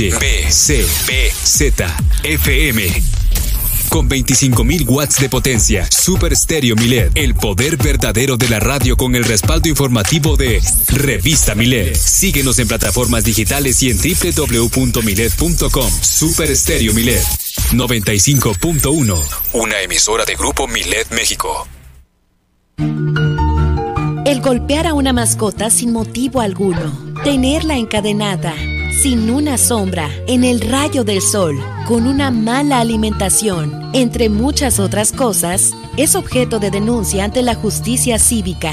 B, C, B, Z, FM. Con 25.000 watts de potencia, Super Stereo Milet, el poder verdadero de la radio con el respaldo informativo de Revista Milet. Síguenos en plataformas digitales y en www.milet.com. Super Stereo Milet 95.1, una emisora de Grupo Milet México. El golpear a una mascota sin motivo alguno, tenerla encadenada, sin una sombra, en el rayo del sol, con una mala alimentación, entre muchas otras cosas, es objeto de denuncia ante la justicia cívica.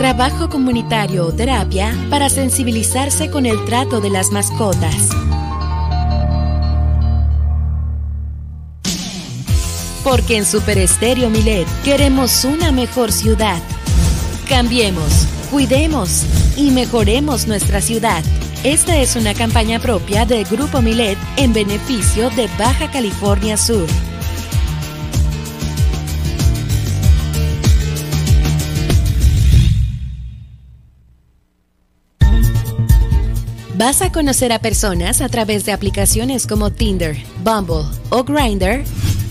trabajo comunitario o terapia para sensibilizarse con el trato de las mascotas. Porque en Super Estéreo Milet queremos una mejor ciudad. Cambiemos, cuidemos y mejoremos nuestra ciudad. Esta es una campaña propia de Grupo Milet en beneficio de Baja California Sur. ¿Vas a conocer a personas a través de aplicaciones como Tinder, Bumble o Grindr?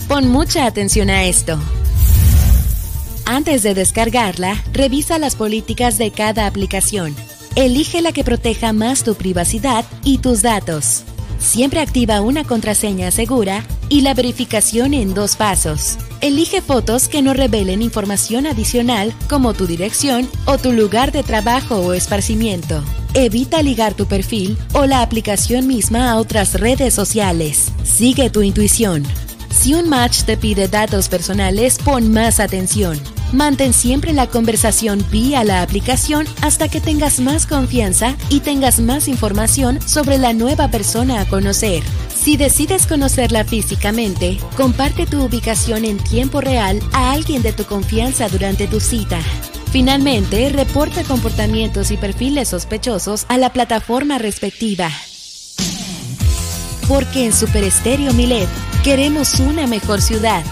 Pon mucha atención a esto. Antes de descargarla, revisa las políticas de cada aplicación. Elige la que proteja más tu privacidad y tus datos. Siempre activa una contraseña segura y la verificación en dos pasos. Elige fotos que no revelen información adicional como tu dirección o tu lugar de trabajo o esparcimiento. Evita ligar tu perfil o la aplicación misma a otras redes sociales. Sigue tu intuición. Si un match te pide datos personales, pon más atención. Mantén siempre la conversación vía la aplicación hasta que tengas más confianza y tengas más información sobre la nueva persona a conocer. Si decides conocerla físicamente, comparte tu ubicación en tiempo real a alguien de tu confianza durante tu cita. Finalmente, reporta comportamientos y perfiles sospechosos a la plataforma respectiva. Porque en Super Estéreo Milet queremos una mejor ciudad.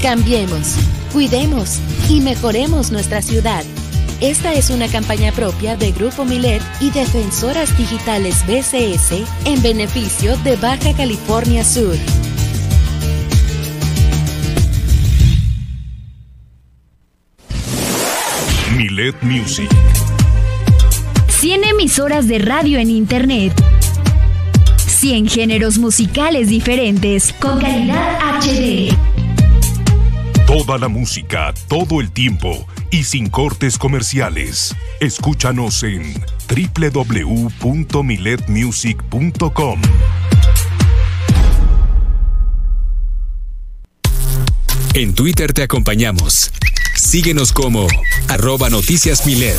Cambiemos, cuidemos y mejoremos nuestra ciudad. Esta es una campaña propia de Grupo Milet y Defensoras Digitales BCS en beneficio de Baja California Sur. Milet Music. 100 emisoras de radio en Internet 100 géneros musicales diferentes con calidad HD. Toda la música, todo el tiempo y sin cortes comerciales. Escúchanos en www.miletmusic.com. En Twitter te acompañamos. Síguenos como arroba noticias Milet.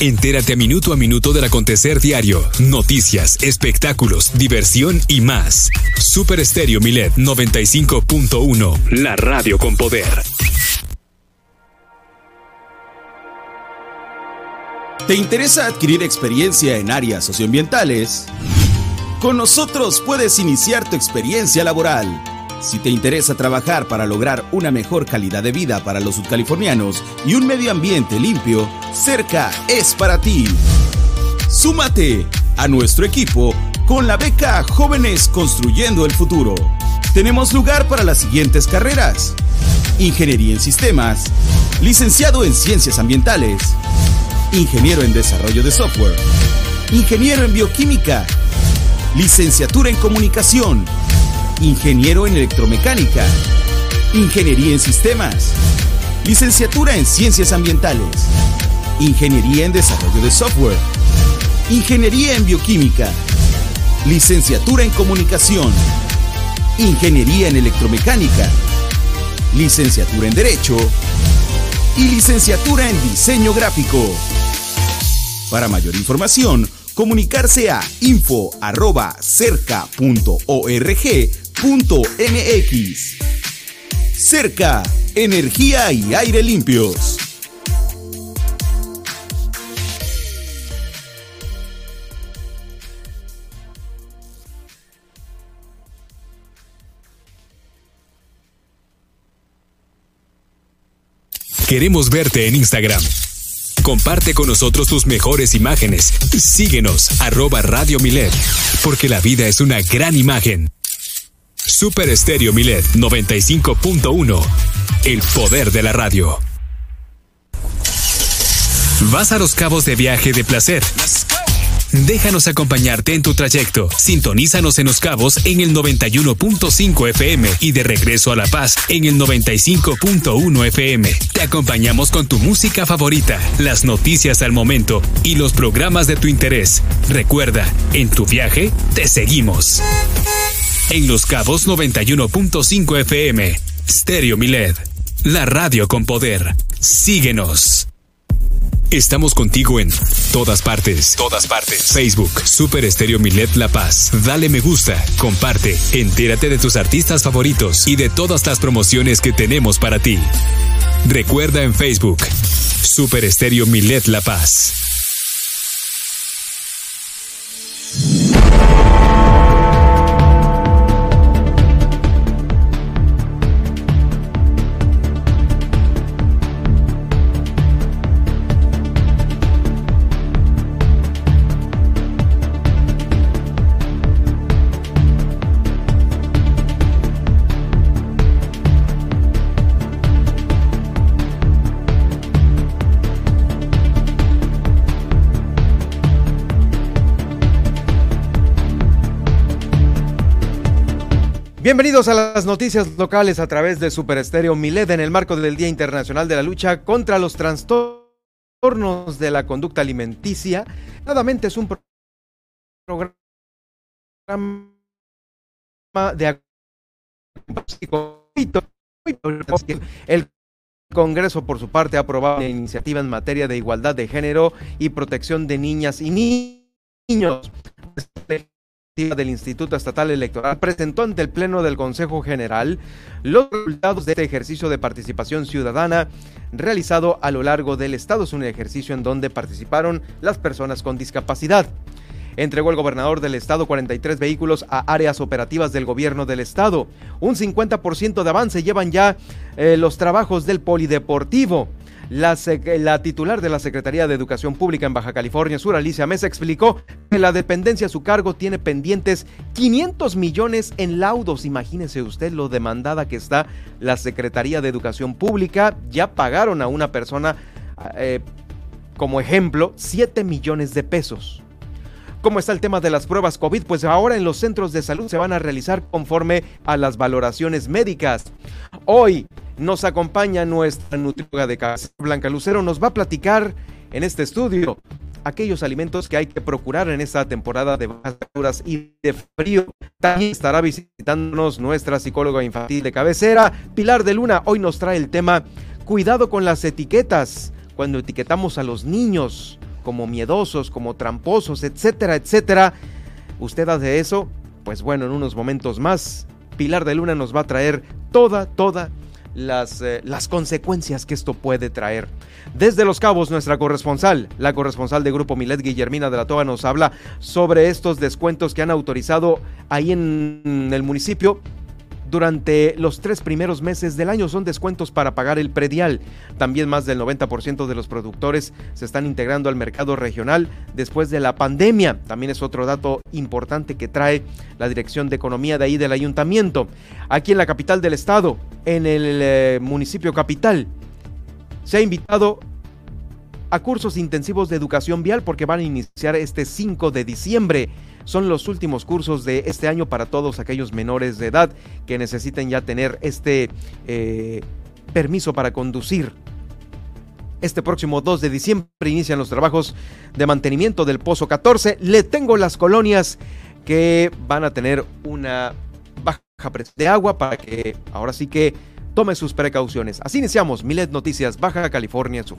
Entérate a minuto a minuto del acontecer diario, noticias, espectáculos, diversión y más. Super Estéreo Milet 95.1, la radio con poder. ¿Te interesa adquirir experiencia en áreas socioambientales? Con nosotros puedes iniciar tu experiencia laboral si te interesa trabajar para lograr una mejor calidad de vida para los sudcalifornianos y un medio ambiente limpio, Cerca es para ti. Súmate a nuestro equipo con la beca Jóvenes Construyendo el Futuro. Tenemos lugar para las siguientes carreras. Ingeniería en Sistemas, licenciado en Ciencias Ambientales, ingeniero en Desarrollo de Software, ingeniero en Bioquímica, licenciatura en Comunicación, ingeniero en electromecánica, ingeniería en sistemas, licenciatura en ciencias ambientales, ingeniería en desarrollo de software, ingeniería en bioquímica, licenciatura en comunicación, ingeniería en electromecánica, licenciatura en derecho y licenciatura en diseño gráfico. Para mayor información, comunicarse a info.cerca.org.mx. Cerca, energía y aire limpios. Queremos verte en Instagram. Comparte con nosotros tus mejores imágenes. Síguenos, arroba Radio Milet, porque la vida es una gran imagen. Super Estéreo Milet 95.1. El poder de la radio. Vas a los cabos de viaje de placer. Déjanos acompañarte en tu trayecto. Sintonízanos en Los Cabos en el 91.5 FM y de regreso a La Paz en el 95.1 FM. Te acompañamos con tu música favorita, las noticias al momento y los programas de tu interés. Recuerda, en tu viaje te seguimos. En Los Cabos 91.5 FM. Stereo Milet. La radio con poder. Síguenos. Estamos contigo en todas partes. Todas partes. Facebook, Super Estéreo Milet La Paz. Dale me gusta, comparte, entérate de tus artistas favoritos y de todas las promociones que tenemos para ti. Recuerda en Facebook, Super Estéreo Milet La Paz. Bienvenidos a las noticias locales a través de Super Estéreo Milet en el marco del Día Internacional de la Lucha contra los Trastornos de la Conducta Alimenticia. Nuevamente es un programa de el Congreso, por su parte, ha aprobado una iniciativa en materia de igualdad de género y protección de niñas y niños del Instituto Estatal Electoral presentó ante el Pleno del Consejo General los resultados de este ejercicio de participación ciudadana realizado a lo largo del Estado. Es un ejercicio en donde participaron las personas con discapacidad. Entregó el gobernador del estado 43 vehículos a áreas operativas del gobierno del estado. Un 50% de avance llevan ya eh, los trabajos del polideportivo. La, titular de la Secretaría de Educación Pública en Baja California Sur, Alicia Mesa, explicó que la dependencia a su cargo tiene pendientes 500 millones en laudos. Imagínese usted lo demandada que está la Secretaría de Educación Pública. Ya pagaron a una persona, eh, como ejemplo, 7 millones de pesos. ¿Cómo está el tema de las pruebas COVID? Pues ahora en los centros de salud se van a realizar conforme a las valoraciones médicas. Hoy nos acompaña nuestra nutrióloga de casa, Blanca Lucero, nos va a platicar en este estudio aquellos alimentos que hay que procurar en esta temporada de bajas y de frío. También estará visitándonos nuestra psicóloga infantil de cabecera, Pilar de Luna. Hoy nos trae el tema cuidado con las etiquetas cuando etiquetamos a los niños como miedosos, como tramposos, etcétera, etcétera. ¿Usted hace eso? Pues bueno, en unos momentos más, Pilar de Luna nos va a traer toda, toda las, eh, las consecuencias que esto puede traer. Desde Los Cabos, nuestra corresponsal, la corresponsal de Grupo Milet, Guillermina de la Toba, nos habla sobre estos descuentos que han autorizado ahí en el municipio durante los tres primeros meses del año. Son descuentos para pagar el predial. También más del 90% de los productores se están integrando al mercado regional después de la pandemia. También es otro dato importante que trae la Dirección de Economía de ahí del ayuntamiento. Aquí en la capital del estado, en el eh, municipio capital, se ha invitado a cursos intensivos de educación vial porque van a iniciar este 5 de diciembre. Son los últimos cursos de este año para todos aquellos menores de edad que necesiten ya tener este eh, permiso para conducir. Este próximo 2 de diciembre inician los trabajos de mantenimiento del Pozo 14. Le tengo las colonias que van a tener una baja presión de agua para que ahora sí que tome sus precauciones. Así iniciamos Milet Noticias Baja California Sur.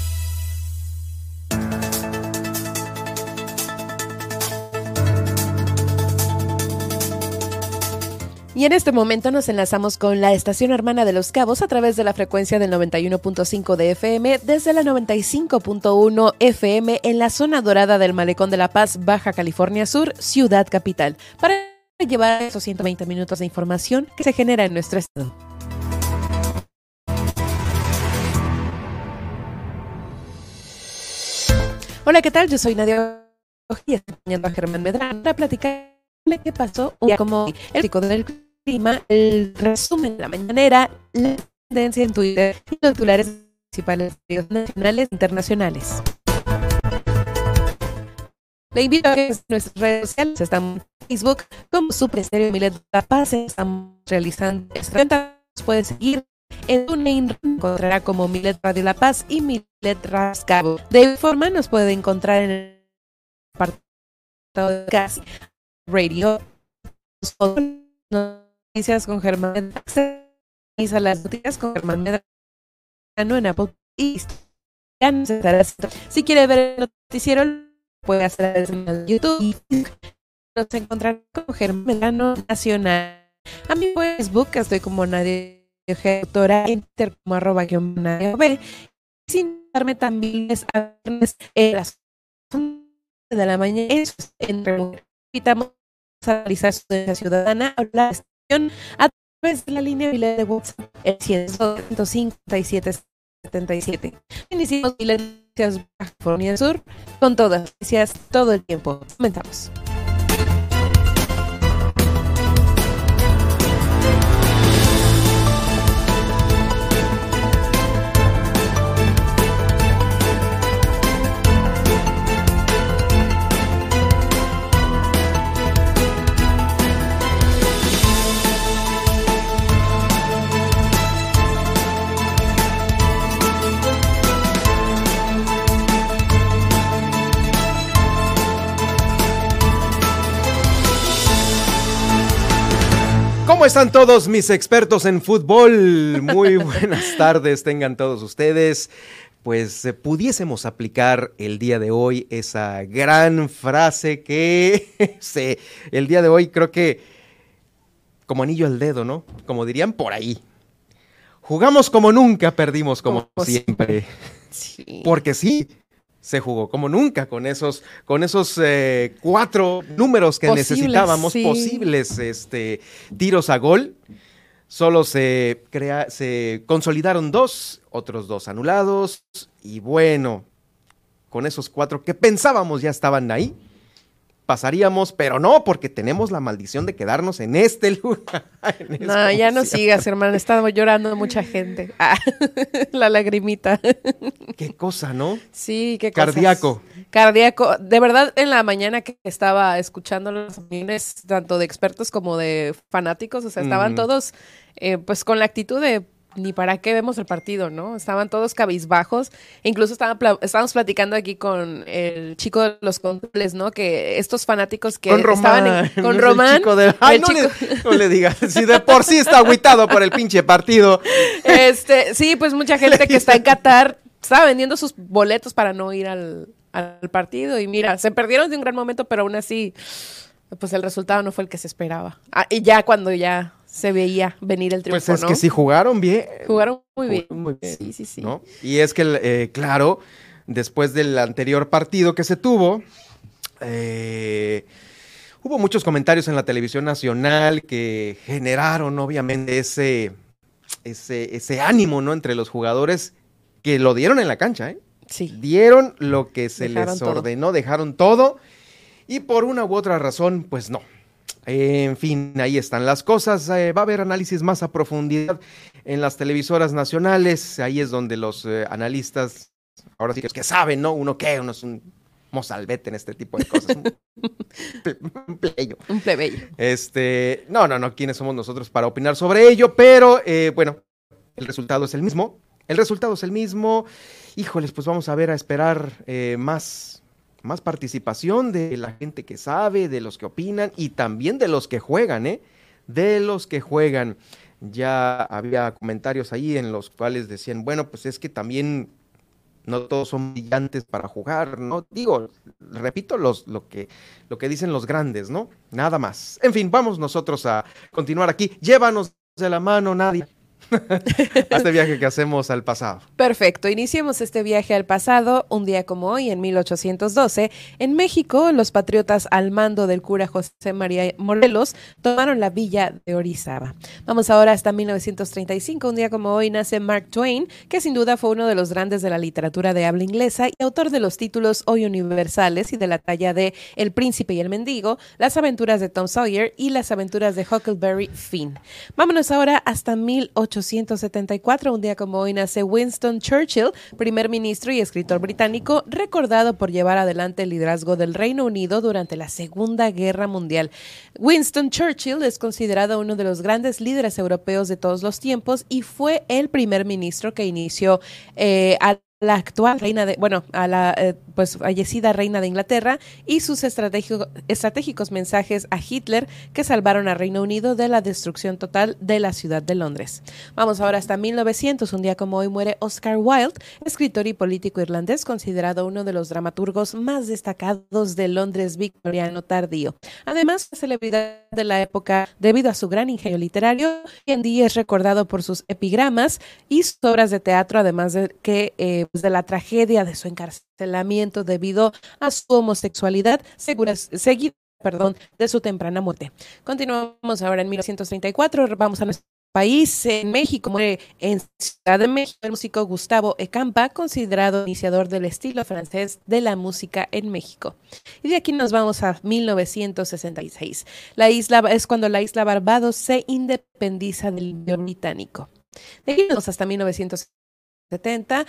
Y en este momento nos enlazamos con la estación hermana de Los Cabos a través de la frecuencia del 91.5 de FM desde la 95.1 FM en la zona dorada del Malecón de La Paz, Baja California Sur, Ciudad Capital, para llevar esos 120 minutos de información que se genera en nuestro estado. Hola, ¿qué tal? Yo soy Nadia y estoy acompañando a Germán Medrano para platicar qué pasó un día como el chico del clima, el resumen de la mañanera, la tendencia en Twitter y los titulares principales de nacionales e internacionales. Le invito a que en nuestras redes sociales estamos en Facebook como Superestéreo Milet La Paz. Estamos realizando esta Nos puede seguir en TuneIn, encontrará como Milet Radio La Paz y Milet Rascabo. De igual forma nos puede encontrar en el apartado de Casi Radio. Noticias con Germán a las noticias con Germán Medrano en Apple y si quiere ver el noticiero puede hacer en YouTube y nos encontrar con Germán Medrano Nacional. A mi Facebook estoy como nadie doctora enter como arroba guion sin darme también es a las de la mañana en invitamos a analizar su ciudadana hablar a través de la línea de WhatsApp, el 157 77. Iniciamos Noticias California Sur con todas las noticias todo el tiempo. Comenzamos. ¿Cómo están todos mis expertos en fútbol? Muy buenas tardes, tengan todos ustedes. Pues eh, pudiésemos aplicar el día de hoy esa gran frase que se, el día de hoy creo que como anillo al dedo, ¿no? Como dirían por ahí. Jugamos como nunca, perdimos como, siempre. Sí. Porque sí, se jugó como nunca con esos, con esos eh, cuatro números que necesitábamos posibles este, tiros a gol. Solo se, crea, se consolidaron dos, otros dos anulados y bueno, con esos cuatro que pensábamos ya estaban ahí, pasaríamos, pero no, porque tenemos la maldición de quedarnos en este lugar. no, ya no sigas, hermano. Estaba llorando mucha gente. Ah, la lagrimita. Qué cosa, ¿no? Sí, qué cosa. Cardíaco. Cardíaco. De verdad, en la mañana que estaba escuchando las opiniones, tanto de expertos como de fanáticos, o sea, estaban todos, eh, pues, con la actitud de ni para qué vemos el partido, ¿no? Estaban todos cabizbajos. Incluso estábamos platicando aquí con el chico de los controles, ¿no? Que estos fanáticos que estaban con Román. Ay, no, le, no, le, digas, si de por sí está aguitado por el pinche partido. Este, sí, pues mucha gente que está en Qatar estaba vendiendo sus boletos para no ir al, al partido. Y mira, se perdieron de un gran momento, pero aún así, pues el resultado no fue el que se esperaba. Ah, y ya cuando ya se veía venir el triunfo. Pues es que sí jugaron bien. Jugaron muy bien. Muy bien sí, sí, sí. Y es que, eh, claro, después del anterior partido que se tuvo, eh, hubo muchos comentarios en la televisión nacional que generaron, obviamente, ese, ese, ese ánimo, ¿no? Entre los jugadores que lo dieron en la cancha, ¿eh? Sí. Dieron lo que se les ordenó, dejaron todo. Y por una u otra razón, pues no, en fin, ahí están las cosas. Eh, va a haber análisis más a profundidad en las televisoras nacionales. Ahí es donde los eh, analistas, ahora sí que, que saben, ¿no? Uno qué, uno es un mozalbete en este tipo de cosas. un plebeyo. Un plebeyo. Este, no, no, no, ¿quiénes somos nosotros para opinar sobre ello? Pero, eh, bueno, el resultado es el mismo. El resultado es el mismo. Híjoles, pues vamos a ver, a esperar más, más participación de la gente que sabe, de los que opinan y también de los que juegan, ¿eh? De los que juegan. Ya había comentarios ahí en los cuales decían, bueno, pues es que también no todos son brillantes para jugar, ¿no? Digo, repito los, lo, que, lo que dicen los grandes, ¿no? Nada más. En fin, vamos nosotros a continuar aquí. Llévanos de la mano, nadie este viaje que hacemos al pasado. Perfecto, iniciemos este viaje al pasado un día como hoy, en 1812. En México, los patriotas al mando del cura José María Morelos tomaron la villa de Orizaba. Vamos ahora hasta 1935, un día como hoy nace Mark Twain, que sin duda fue uno de los grandes de la literatura de habla inglesa y autor de los títulos hoy universales y de la talla de El príncipe y el mendigo, Las aventuras de Tom Sawyer y Las aventuras de Huckleberry Finn. Vámonos ahora hasta 18 1874, un día como hoy, nace Winston Churchill, primer ministro y escritor británico, recordado por llevar adelante el liderazgo del Reino Unido durante la Segunda Guerra Mundial. Winston Churchill es considerado uno de los grandes líderes europeos de todos los tiempos y fue el primer ministro que inició eh, al la actual reina de, bueno, a la eh, pues fallecida reina de Inglaterra y sus estratégicos mensajes a Hitler que salvaron a Reino Unido de la destrucción total de la ciudad de Londres. Vamos ahora hasta 1900, un día como hoy muere Oscar Wilde, escritor y político irlandés considerado uno de los dramaturgos más destacados de Londres victoriano tardío. Además, celebridad de la época debido a su gran ingenio literario, y en día es recordado por sus epigramas y sus obras de teatro, además de que eh, de la tragedia de su encarcelamiento debido a su homosexualidad, seguida perdón, de su temprana muerte. Continuamos ahora en 1934, vamos a nuestro país, en México, muere en Ciudad de México el músico Gustavo Ecampa, considerado iniciador del estilo francés de la música en México. Y de aquí nos vamos a 1966. La isla es cuando la isla Barbados se independiza del británico. De aquí nos vamos hasta 1970,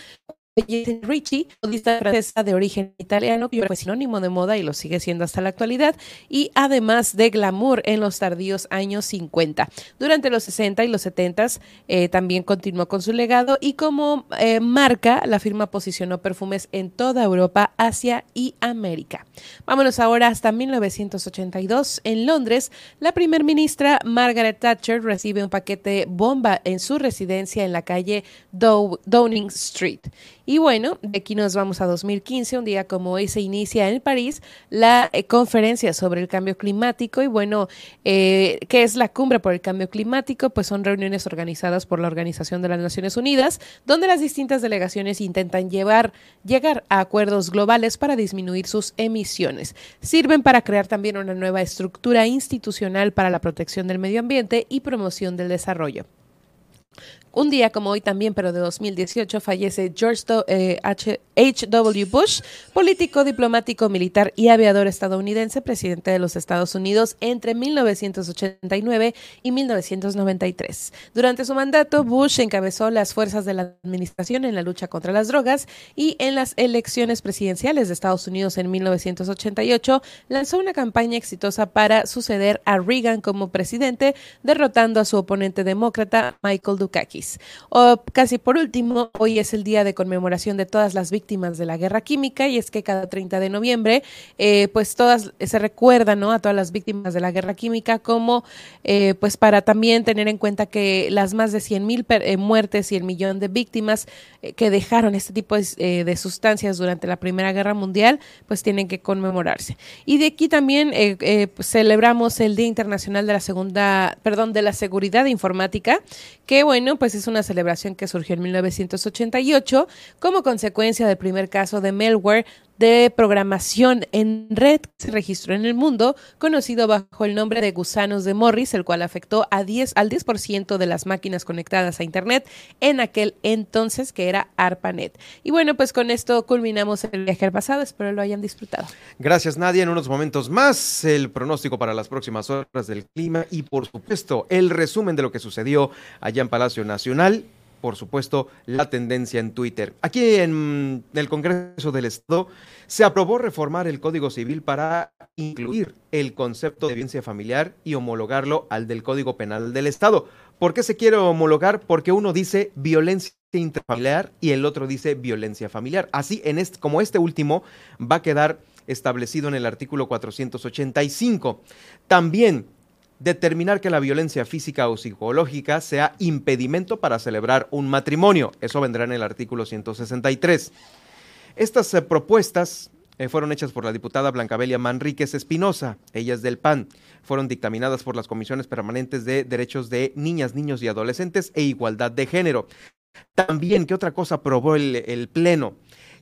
Ricci, modista francesa de origen italiano, que fue sinónimo de moda y lo sigue siendo hasta la actualidad, y además de glamour en los tardíos años 50. Durante los 60 y los 70 eh, también continuó con su legado y como eh, marca, la firma posicionó perfumes en toda Europa, Asia y América. Vámonos ahora hasta 1982. En Londres, la primer ministra Margaret Thatcher recibe un paquete bomba en su residencia en la calle Downing Street. Y bueno, de aquí nos vamos a 2015, un día como hoy se inicia en París la eh, conferencia sobre el cambio climático. Y bueno, eh, ¿qué es la cumbre por el cambio climático? Pues son reuniones organizadas por la Organización de las Naciones Unidas, donde las distintas delegaciones intentan llevar, llegar a acuerdos globales para disminuir sus emisiones. Sirven para crear también una nueva estructura institucional para la protección del medio ambiente y promoción del desarrollo. Un día como hoy también, pero de 2018, fallece George H. W. Bush, político, diplomático, militar y aviador estadounidense, presidente de los Estados Unidos entre 1989 y 1993. Durante su mandato, Bush encabezó las fuerzas de la administración en la lucha contra las drogas y en las elecciones presidenciales de Estados Unidos en 1988 lanzó una campaña exitosa para suceder a Reagan como presidente, derrotando a su oponente demócrata Michael Dukakis. Casi por último, hoy es el día de conmemoración de todas las víctimas de la guerra química y es que cada 30 de noviembre, eh, pues todas se recuerdan. A todas las víctimas de la guerra química como, eh, pues para también tener en cuenta que las más de 100 mil eh, muertes y el millón de víctimas que dejaron este tipo de, sustancias durante la Primera Guerra Mundial, pues tienen que conmemorarse. Y de aquí también pues celebramos el Día Internacional de la Segunda, perdón, de la Seguridad Informática, que bueno, pues es una celebración que surgió en 1988 como consecuencia del primer caso de malware de programación en red que se registró en el mundo, conocido bajo el nombre de gusanos de Morris, el cual afectó a 10, al 10% de las máquinas conectadas a Internet en aquel entonces que era ARPANET. Y bueno, pues con esto culminamos el viaje al pasado, espero lo hayan disfrutado. Gracias Nadia, en unos momentos más el pronóstico para las próximas horas del clima y por supuesto el resumen de lo que sucedió allá en Palacio Nacional por supuesto, la tendencia en Twitter. Aquí en el Congreso del Estado se aprobó reformar el Código Civil para incluir el concepto de violencia familiar y homologarlo al del Código Penal del Estado. ¿Por qué se quiere homologar? Porque uno dice violencia intrafamiliar y el otro dice violencia familiar. Así, en este, como este último va a quedar establecido en el artículo 485. También determinar que la violencia física o psicológica sea impedimento para celebrar un matrimonio. Eso vendrá en el artículo 163. Estas eh, propuestas eh, fueron hechas por la diputada Blancabelia Manríquez Espinosa, ellas del PAN. Fueron dictaminadas por las comisiones permanentes de derechos de niñas, niños y adolescentes e igualdad de género. También, ¿qué otra cosa aprobó el Pleno?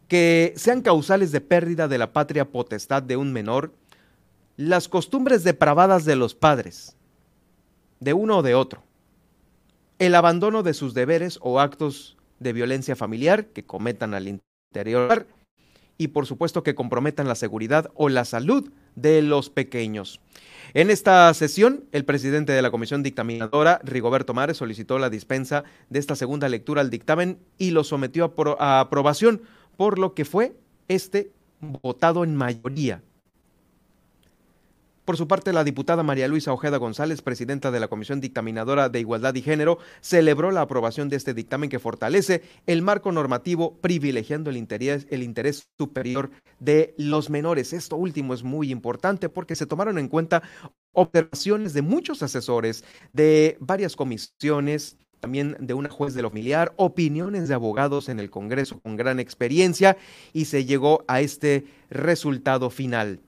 Que sean causales de pérdida de la patria potestad de un menor las costumbres depravadas de los padres, de uno o de otro, el abandono de sus deberes o actos de violencia familiar que cometan al interior y por supuesto que comprometan la seguridad o la salud de los pequeños. En esta sesión, el presidente de la comisión dictaminadora, Rigoberto Mares, solicitó la dispensa de esta segunda lectura al dictamen y lo sometió a, a aprobación, por lo que fue este votado en mayoría por su parte, la diputada María Luisa Ojeda González, presidenta de la Comisión Dictaminadora de Igualdad y Género, celebró la aprobación de este dictamen que fortalece el marco normativo privilegiando el interés, el interés superior de los menores. Esto último es muy importante porque se tomaron en cuenta observaciones de muchos asesores, de varias comisiones, también de una juez de lo familiar, opiniones de abogados en el Congreso con gran experiencia y se llegó a este resultado final.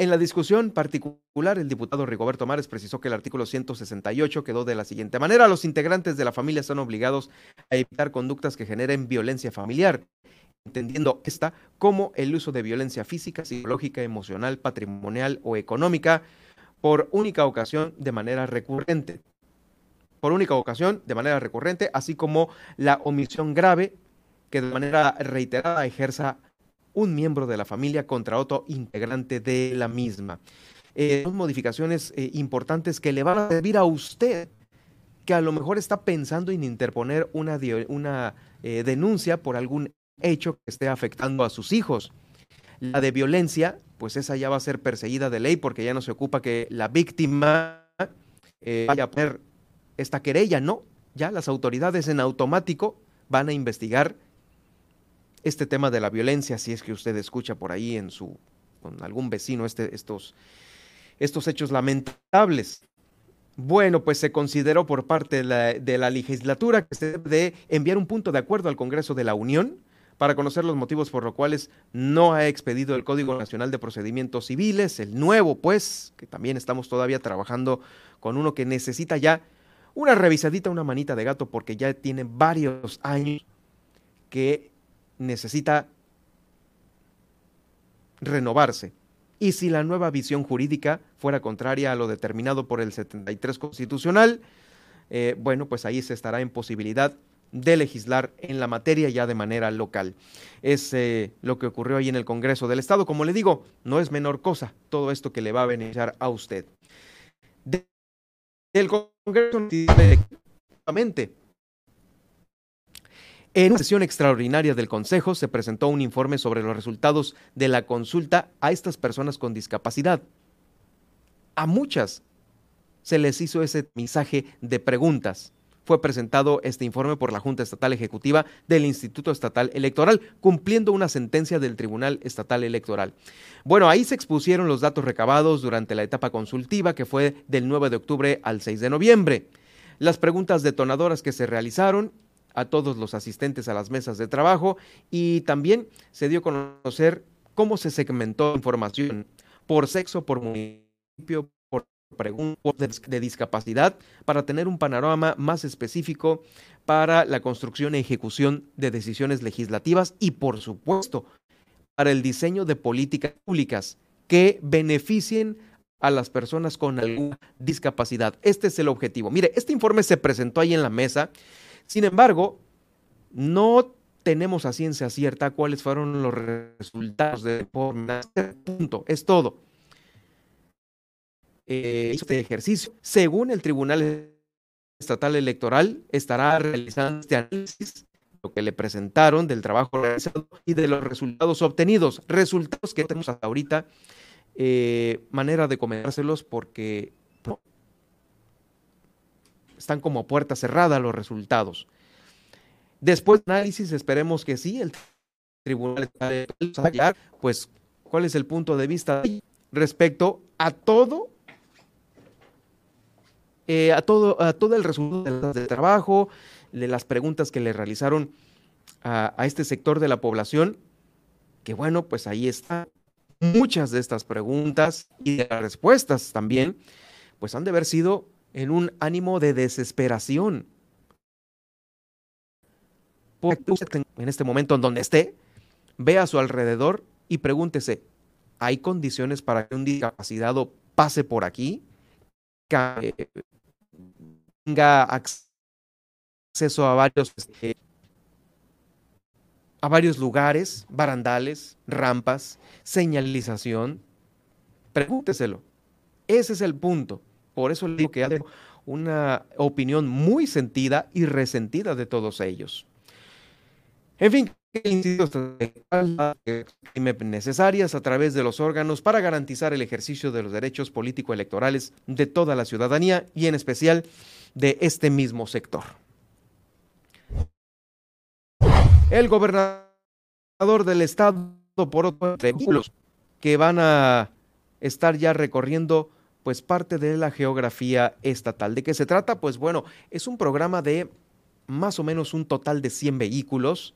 En la discusión particular, el diputado Rigoberto Mares precisó que el artículo 168 quedó de la siguiente manera. Los integrantes de la familia son obligados a evitar conductas que generen violencia familiar, entendiendo esta como el uso de violencia física, psicológica, emocional, patrimonial o económica por única ocasión de manera recurrente. Por única ocasión de manera recurrente, así como la omisión grave que de manera reiterada ejerza un miembro de la familia contra otro integrante de la misma. Eh, son modificaciones eh, importantes que le van a servir a usted, que a lo mejor está pensando en interponer una, una eh, denuncia por algún hecho que esté afectando a sus hijos. La de violencia, pues esa ya va a ser perseguida de ley porque ya no se ocupa que la víctima vaya a poner esta querella, no. Ya las autoridades en automático van a investigar este tema de la violencia, si es que usted escucha por ahí en su, con algún vecino este, estos, estos hechos lamentables. Bueno, pues se consideró por parte de la, legislatura que se debe enviar un punto de acuerdo al Congreso de la Unión para conocer los motivos por los cuales no ha expedido el Código Nacional de Procedimientos Civiles, el nuevo, pues, que también estamos todavía trabajando con uno que necesita ya una revisadita, una manita de gato, porque ya tiene varios años que necesita renovarse. Y si la nueva visión jurídica fuera contraria a lo determinado por el 73 constitucional, eh, bueno, pues ahí se estará en posibilidad de legislar en la materia ya de manera local. Es eh, lo que ocurrió ahí en el Congreso del Estado. Como le digo, no es menor cosa todo esto que le va a beneficiar a usted. del Congreso, en una sesión extraordinaria del Consejo se presentó un informe sobre los resultados de la consulta a estas personas con discapacidad. A muchas se les hizo ese mensaje de preguntas. Fue presentado este informe por la Junta Estatal Ejecutiva del Instituto Estatal Electoral, cumpliendo una sentencia del Tribunal Estatal Electoral. Bueno, ahí se expusieron los datos recabados durante la etapa consultiva, que fue del 9 de octubre al 6 de noviembre. Las preguntas detonadoras que se realizaron a todos los asistentes a las mesas de trabajo y también se dio a conocer cómo se segmentó la información por sexo, por municipio, por preguntas de discapacidad, para tener un panorama más específico para la construcción e ejecución de decisiones legislativas y, por supuesto, para el diseño de políticas públicas que beneficien a las personas con alguna discapacidad. Este es el objetivo. Mire, este informe se presentó ahí en la mesa sin embargo, no tenemos a ciencia cierta cuáles fueron los resultados de este punto, es todo. Eh, este ejercicio, según el Tribunal Estatal Electoral estará realizando este análisis, lo que le presentaron del trabajo realizado y de los resultados obtenidos. Resultados que tenemos hasta ahorita, eh, manera de comentárselos porque están como puerta cerrada los resultados. Después de análisis, esperemos que sí, el tribunal está pues, cuál es el punto de vista respecto a todo eh, a, todo, a todo el resultado del trabajo, de las preguntas que le realizaron a, a, este sector de la población, que bueno, pues ahí están muchas de estas preguntas y de las respuestas también, pues han de haber sido en un ánimo de desesperación. En este momento en donde esté, ve a su alrededor y pregúntese, ¿hay condiciones para que un discapacitado pase por aquí? tenga acceso a varios, este, a varios lugares, barandales, rampas, señalización. Pregúnteselo. Ese es el punto. Por eso le digo que hay una opinión muy sentida y resentida de todos ellos. En fin, necesarias a través de los órganos para garantizar el ejercicio de los derechos político-electorales de toda la ciudadanía y en especial de este mismo sector. El gobernador del estado, por otro que van a estar ya recorriendo pues parte de la geografía estatal. ¿De qué se trata? Pues bueno, es un programa de más o menos un total de 100 vehículos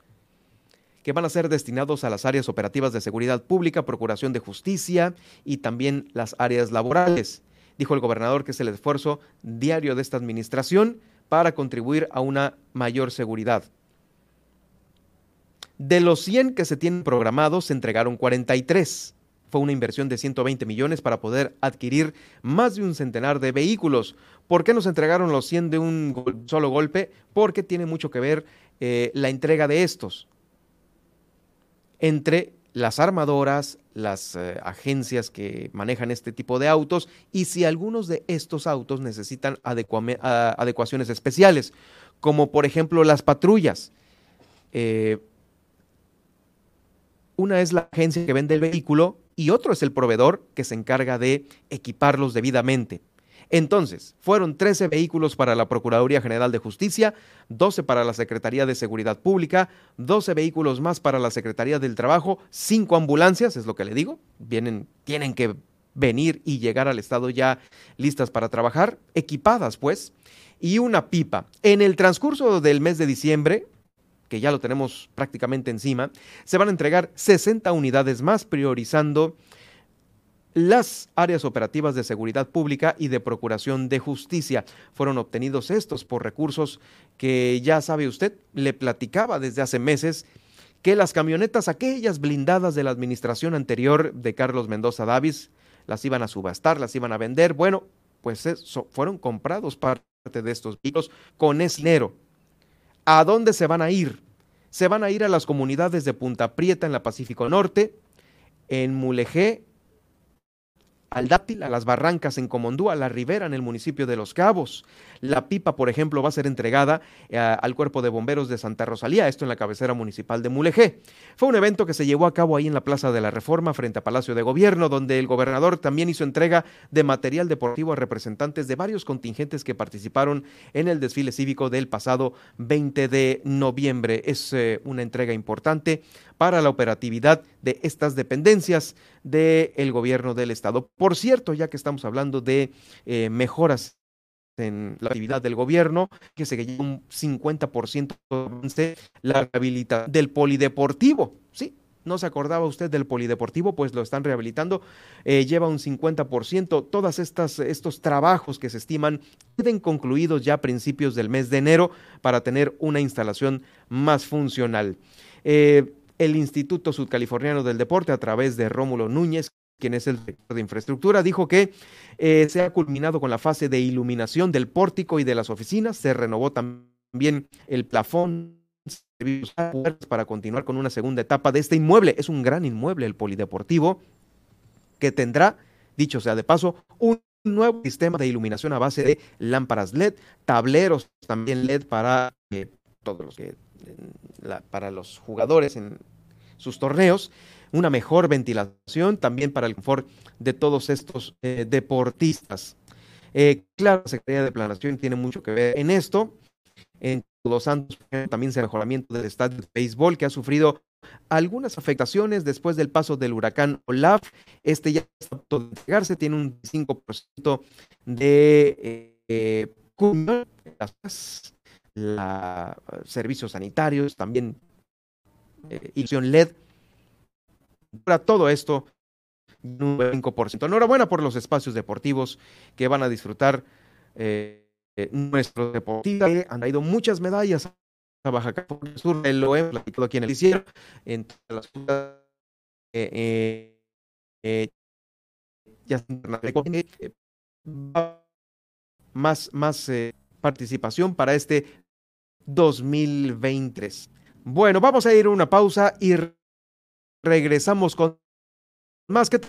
que van a ser destinados a las áreas operativas de seguridad pública, procuración de justicia y también las áreas laborales. Dijo el gobernador que es el esfuerzo diario de esta administración para contribuir a una mayor seguridad. De los 100 que se tienen programados, se entregaron 43. Fue una inversión de 120 millones para poder adquirir más de un centenar de vehículos. ¿Por qué nos entregaron los 100 de un solo golpe? Porque tiene mucho que ver eh, la entrega de estos entre las armadoras, las eh, agencias que manejan este tipo de autos y si algunos de estos autos necesitan adecuaciones especiales, como por ejemplo las patrullas. Eh, una es la agencia que vende el vehículo y otro es el proveedor que se encarga de equiparlos debidamente. Entonces, fueron 13 vehículos para la Procuraduría General de Justicia, 12 para la Secretaría de Seguridad Pública, 12 vehículos más para la Secretaría del Trabajo, 5 ambulancias, es lo que le digo, vienen, tienen que venir y llegar al Estado ya listas para trabajar, equipadas pues, y una pipa. En el transcurso del mes de diciembre, que ya lo tenemos prácticamente encima, se van a entregar 60 unidades más, priorizando las áreas operativas de seguridad pública y de procuración de justicia. Fueron obtenidos estos por recursos que ya sabe usted, le platicaba desde hace meses que las camionetas, aquellas blindadas de la administración anterior de Carlos Mendoza Davis, las iban a subastar, las iban a vender. Bueno, pues eso, fueron comprados parte de estos vehículos con ese dinero. ¿A dónde se van a ir? Se van a ir a las comunidades de Punta Prieta en la Pacífico Norte, en Mulegé, al Dátil, a las barrancas en Comondú, a la Ribera en el municipio de Los Cabos. La pipa, por ejemplo, va a ser entregada eh, al Cuerpo de Bomberos de Santa Rosalía, esto en la cabecera municipal de Mulegé. Fue un evento que se llevó a cabo ahí en la Plaza de la Reforma, frente a Palacio de Gobierno, donde el gobernador también hizo entrega de material deportivo a representantes de varios contingentes que participaron en el desfile cívico del pasado 20 de noviembre. Es eh, una entrega importante para la operatividad de estas dependencias del gobierno del Estado. Por cierto, ya que estamos hablando de eh, mejoras en la actividad del gobierno, que se lleva un 50% de la rehabilitación del polideportivo. Sí, no se acordaba usted del polideportivo, pues lo están rehabilitando, eh, lleva un 50%. Todas estas estos trabajos que se estiman queden concluidos ya a principios del mes de enero para tener una instalación más funcional. Eh, el Instituto Sudcaliforniano del Deporte, a través de Rómulo Núñez, quien es el director de infraestructura, dijo que eh, se ha culminado con la fase de iluminación del pórtico y de las oficinas, se renovó también el plafón para continuar con una segunda etapa de este inmueble. Es un gran inmueble el polideportivo que tendrá, dicho sea de paso, un nuevo sistema de iluminación a base de lámparas LED, tableros también LED para eh, todos los que para los jugadores en sus torneos, una mejor ventilación también para el confort de todos estos eh, deportistas. Eh, claro, la Secretaría de Planación tiene mucho que ver en esto. En Los Santos también se mejoramiento del estadio de béisbol que ha sufrido algunas afectaciones después del paso del huracán Olaf. Este ya está a entregarse, tiene un 5% de eh, la, servicios sanitarios, también eh, ilusión LED. Para todo esto, un 5%. Enhorabuena por los espacios deportivos que van a disfrutar eh, nuestros deportistas. Han traído muchas medallas a Baja California Sur, lo he platicado aquí en el hicieron, entre las eh, eh, más, más participación para este 2023. Bueno, vamos a ir a una pausa y regresamos con más que.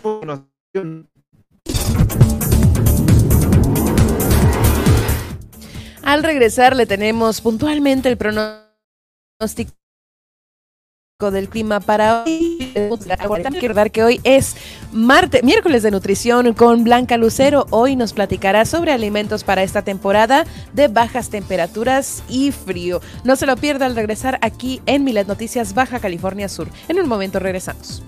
Al regresar le tenemos puntualmente el pronóstico del clima para hoy. Recordar que hoy es martes, miércoles de nutrición con Blanca Lucero. Hoy nos platicará sobre alimentos para esta temporada de bajas temperaturas y frío. No se lo pierda al regresar aquí en Milet Noticias Baja California Sur. En un momento regresamos.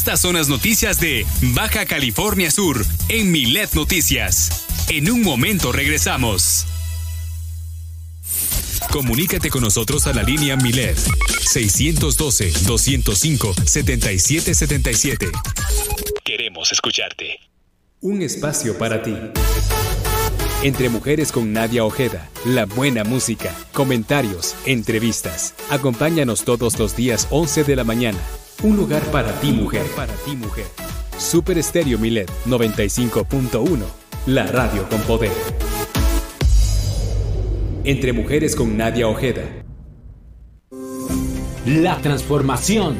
Estas son las noticias de Baja California Sur en Milet Noticias. En un momento regresamos. Comunícate con nosotros a la línea Milet 612-205-7777. Queremos escucharte. Un espacio para ti. Entre mujeres con Nadia Ojeda, la buena música, comentarios, entrevistas. Acompáñanos todos los días 11 de la mañana un lugar para ti, mujer. Para ti, mujer. Super Estéreo Milet 95.1. La radio con poder. Entre mujeres con Nadia Ojeda. La transformación.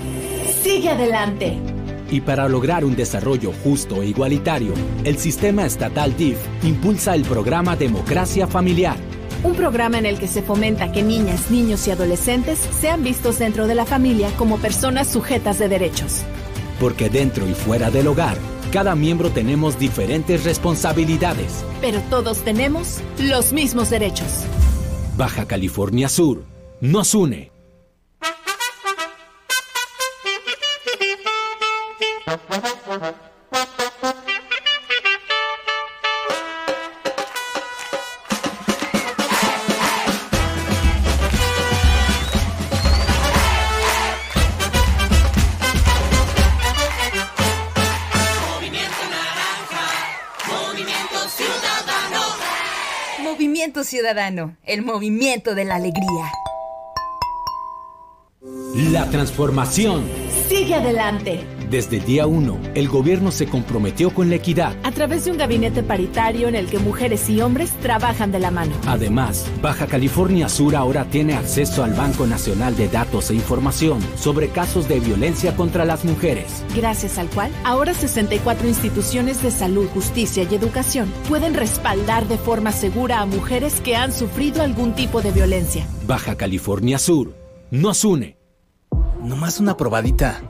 Sigue adelante. Y para lograr un desarrollo justo e igualitario, el sistema estatal DIF impulsa el programa Democracia Familiar un programa en el que se fomenta que niñas, niños y adolescentes sean vistos dentro de la familia como personas sujetas de derechos. Porque dentro y fuera del hogar, cada miembro tenemos diferentes responsabilidades. Pero todos tenemos los mismos derechos. Baja California Sur nos une. Ciudadano, el movimiento de la alegría. La transformación. Sigue adelante. Desde el día 1, el gobierno se comprometió con la equidad. A través de un gabinete paritario en el que mujeres y hombres trabajan de la mano. Además, Baja California Sur ahora tiene acceso al Banco Nacional de Datos e Información sobre casos de violencia contra las mujeres. Gracias al cual, ahora 64 instituciones de salud, justicia y educación pueden respaldar de forma segura a mujeres que han sufrido algún tipo de violencia. Baja California Sur nos une. Nomás una probadita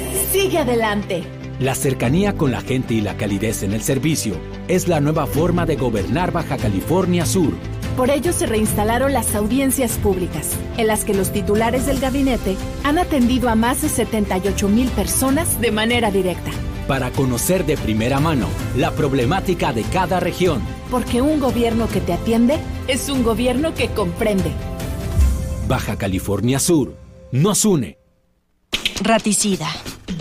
Sigue adelante. La cercanía con la gente y la calidez en el servicio es la nueva forma de gobernar Baja California Sur. Por ello se reinstalaron las audiencias públicas, en las que los titulares del gabinete han atendido a más de 78 mil personas de manera directa. Para conocer de primera mano la problemática de cada región. Porque un gobierno que te atiende es un gobierno que comprende. Baja California Sur nos une. Raticida,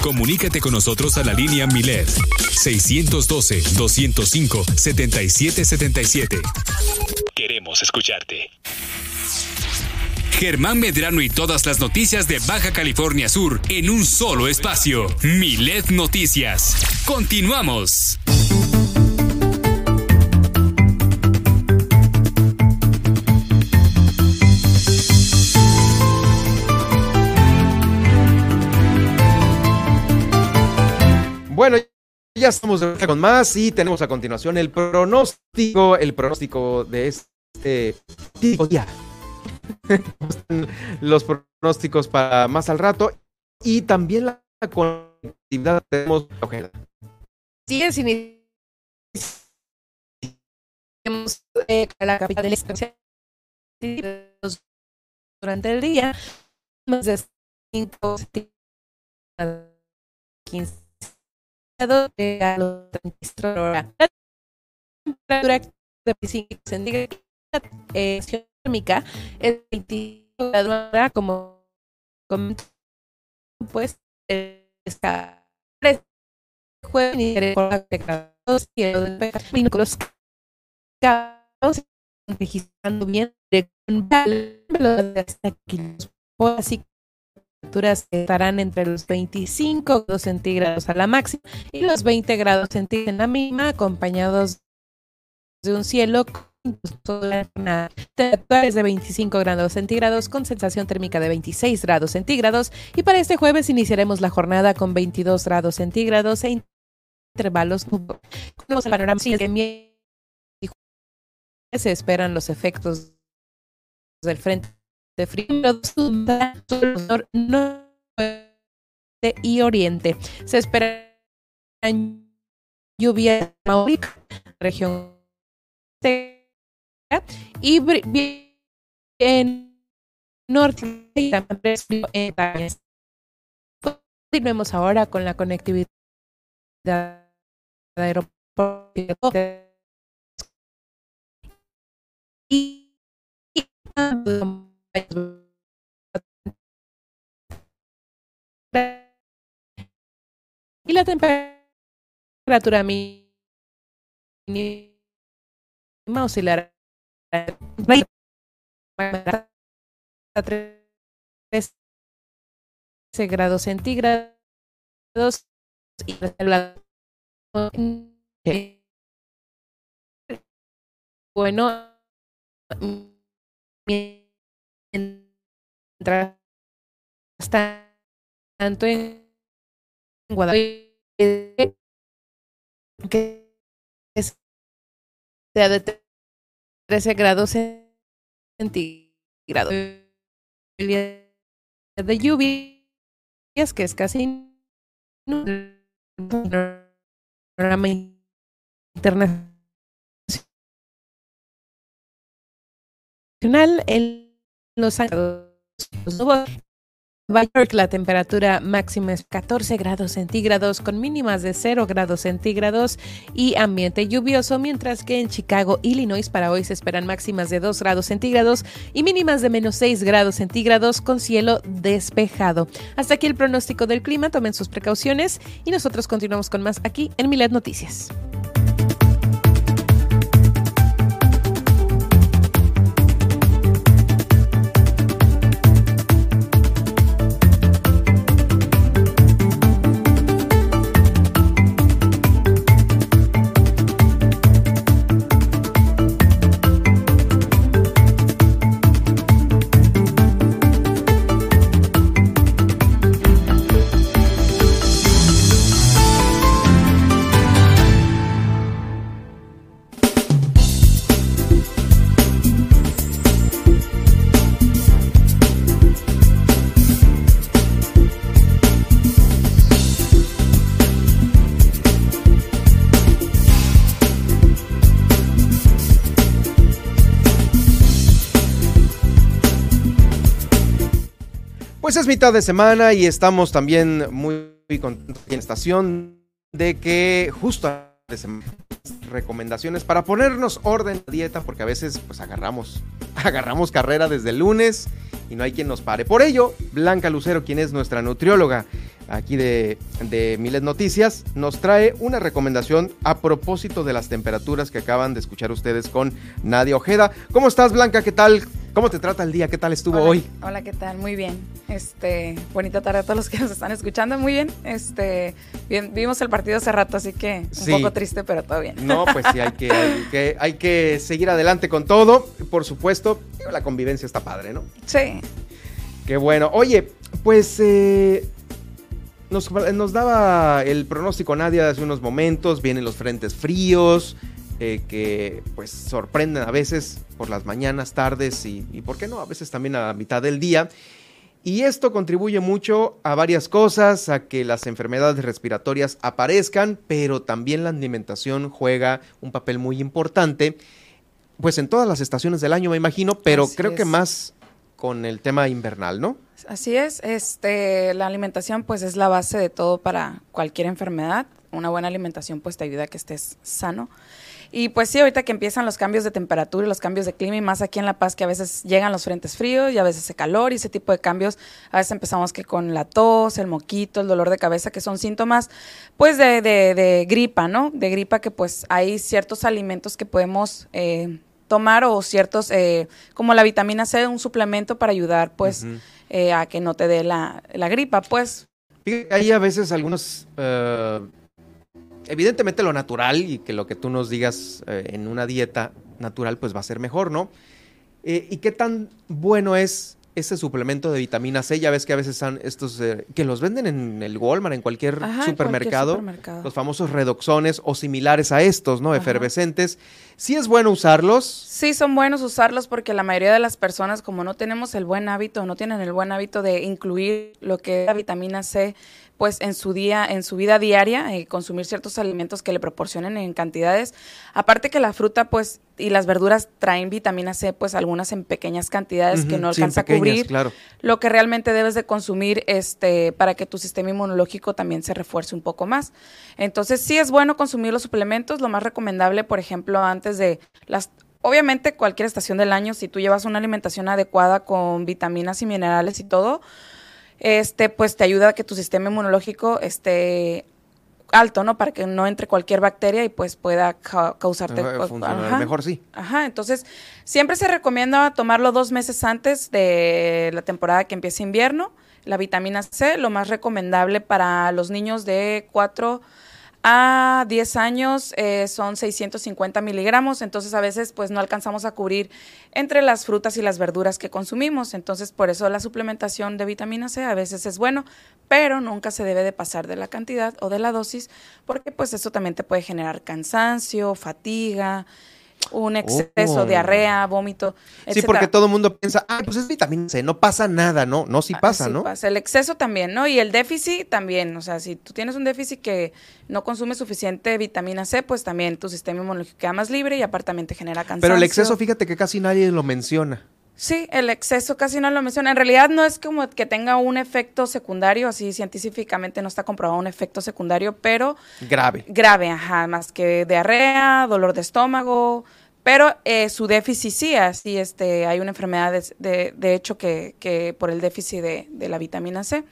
Comunícate con nosotros a la línea Milet 612-205-7777. Queremos escucharte. Germán Medrano y todas las noticias de Baja California Sur en un solo espacio. Milet Noticias. Continuamos. Bueno, ya estamos de vuelta con más y tenemos a continuación el pronóstico, el pronóstico de este día. Los pronósticos para más al rato y también la conectividad tenemos Sí, es eh, la capital de la durante el día más de 5 15 grados a los 34 horas. La temperatura de 25 centígrados eh, térmica es 25 grados como, como pues está jueves la grados y el vínculos registrando bien de hasta kilos así estarán entre los 25 grados centígrados a la máxima y los 20 grados centígrados en la mínima, acompañados de un cielo temperaturas de 25 grados centígrados con sensación térmica de 26 grados centígrados. Y para este jueves iniciaremos la jornada con 22 grados centígrados e intervalos Tenemos el panorama que se esperan los efectos del frente de frío norte y oriente. Se espera lluvia en región y en norte y también Continuemos ahora con la conectividad de aeropuerto y, y la temperatura mínima oscilará a 13 grados centígrados y bueno mientras tanto en Guadalupe que sea de 13 grados centígrados. El de lluvias que es casi programa internacional en Los York la temperatura máxima es 14 grados centígrados con mínimas de 0 grados centígrados y ambiente lluvioso, mientras que en Chicago, Illinois para hoy se esperan máximas de 2 grados centígrados y mínimas de menos 6 grados centígrados con cielo despejado. Hasta aquí el pronóstico del clima, tomen sus precauciones y nosotros continuamos con más aquí en Milet Noticias. Mitad de semana y estamos también muy contentos en estación de que justo recomendaciones para ponernos orden en la dieta porque a veces pues agarramos agarramos carrera desde el lunes y no hay quien nos pare. Por ello, Blanca Lucero, quien es nuestra nutrióloga aquí de, de Miles Noticias, nos trae una recomendación a propósito de las temperaturas que acaban de escuchar ustedes con Nadia Ojeda. ¿Cómo estás, Blanca? ¿Qué tal? ¿Cómo te trata el día? ¿Qué tal estuvo hola, hoy? Hola, ¿qué tal? Muy bien. Este, bonita tarde a todos los que nos están escuchando. Muy bien. Este, bien, vimos el partido hace rato, así que un Sí. poco triste, pero todo bien. No, pues sí, hay que, hay, que, hay que seguir adelante con todo. Por supuesto, la convivencia está padre, ¿no? Sí. Qué bueno. Oye, pues eh, nos, nos daba el pronóstico Nadia hace unos momentos. Vienen los frentes fríos eh, que pues sorprenden a veces por las mañanas, tardes y, y, ¿por qué no? A veces también a mitad del día. Y esto contribuye mucho a varias cosas, a que las enfermedades respiratorias aparezcan, pero también la alimentación juega un papel muy importante, pues en todas las estaciones del año me imagino, pero Así creo que más con el tema invernal, ¿no? Así es, este, la alimentación pues es la base de todo para cualquier enfermedad. Una buena alimentación pues te ayuda a que estés sano. Y pues sí, ahorita que empiezan los cambios de temperatura y los cambios de clima, y más aquí en La Paz, que a veces llegan los frentes fríos y a veces el calor y ese tipo de cambios, a veces empezamos que con la tos, el moquito, el dolor de cabeza, que son síntomas pues de, de, de gripa, ¿no? De gripa que pues hay ciertos alimentos que podemos eh, tomar o ciertos, eh, como la vitamina C, un suplemento para ayudar pues eh, a que no te dé la, la gripa, pues. Hay a veces algunos, eh, evidentemente lo natural y que lo que tú nos digas eh, en una dieta natural pues va a ser mejor, ¿no? Eh, ¿Y qué tan bueno es ese suplemento de vitamina C? Ya ves que a veces son estos eh, que los venden en el Walmart, en cualquier Ajá, en cualquier supermercado, supermercado. los famosos redoxones o similares a estos, ¿no? Ajá. Efervescentes. Sí es bueno usarlos. Sí, son buenos usarlos porque la mayoría de las personas, como no tenemos el buen hábito, no tienen el buen hábito de incluir lo que es la vitamina C, pues en su día, en su vida diaria, eh, consumir ciertos alimentos que le proporcionen en cantidades. Aparte que la fruta, pues, y las verduras traen vitamina C, pues algunas en pequeñas cantidades que no alcanza a cubrir claro. lo que realmente debes de consumir este para que tu sistema inmunológico también se refuerce un poco más. Entonces, sí es bueno consumir los suplementos, lo más recomendable, por ejemplo, antes de las obviamente cualquier estación del año si tú llevas una alimentación adecuada con vitaminas y minerales y todo, este pues te ayuda a que tu sistema inmunológico esté alto, ¿no? Para que no entre cualquier bacteria y pues pueda ca- causarte Ajá. mejor, sí. Ajá, entonces siempre se recomienda tomarlo dos meses antes de la temporada que empiece invierno. La vitamina C, lo más recomendable para los niños de 4 a 10 años eh, son 650 miligramos, entonces a veces pues no alcanzamos a cubrir entre las frutas y las verduras que consumimos, entonces por eso la suplementación de vitamina C a veces es bueno, pero nunca se debe de pasar de la cantidad o de la dosis, porque pues eso también te puede generar cansancio, fatiga, un exceso, Oh. diarrea, vómito, Sí, porque todo el mundo piensa, ah, pues es vitamina C, no pasa nada, ¿no? No, sí pasa, Así ¿no? pasa. El exceso también, ¿no? Y el déficit también. O sea, si tú tienes un déficit que no consume suficiente vitamina C, pues también tu sistema inmunológico queda más libre y aparte también te genera cansancio. Pero el exceso, fíjate que casi nadie lo menciona. Sí, el exceso casi no lo menciona. En realidad no es como que tenga un efecto secundario, así científicamente no está comprobado un efecto secundario, pero Grave. grave, ajá, más que diarrea, dolor de estómago, pero eh, su déficit sí, así este, hay una enfermedad de, de- de hecho que, que por el déficit de, de la vitamina C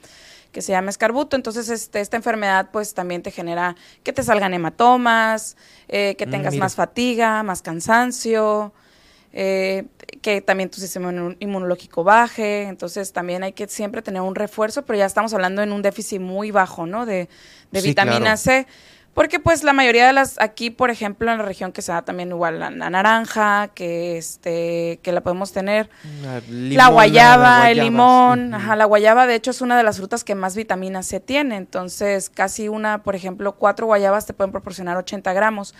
que se llama escarbuto, entonces este, esta enfermedad pues también te genera que te salgan hematomas, eh, que Mm, tengas mira. más fatiga, más cansancio, eh, que también tu sistema inmun- inmunológico baje, entonces también hay que siempre tener un refuerzo, pero ya estamos hablando en un déficit muy bajo, ¿no? De, de Sí, vitamina claro. C. Porque pues la mayoría de las, aquí por ejemplo en la región que se da también igual la, la naranja, que este, que la podemos tener, La, la guayaba, la el limón, ajá, la guayaba de hecho es una de las frutas que más vitamina C tiene, entonces casi una, por ejemplo, cuatro guayabas te pueden proporcionar 80 gramos.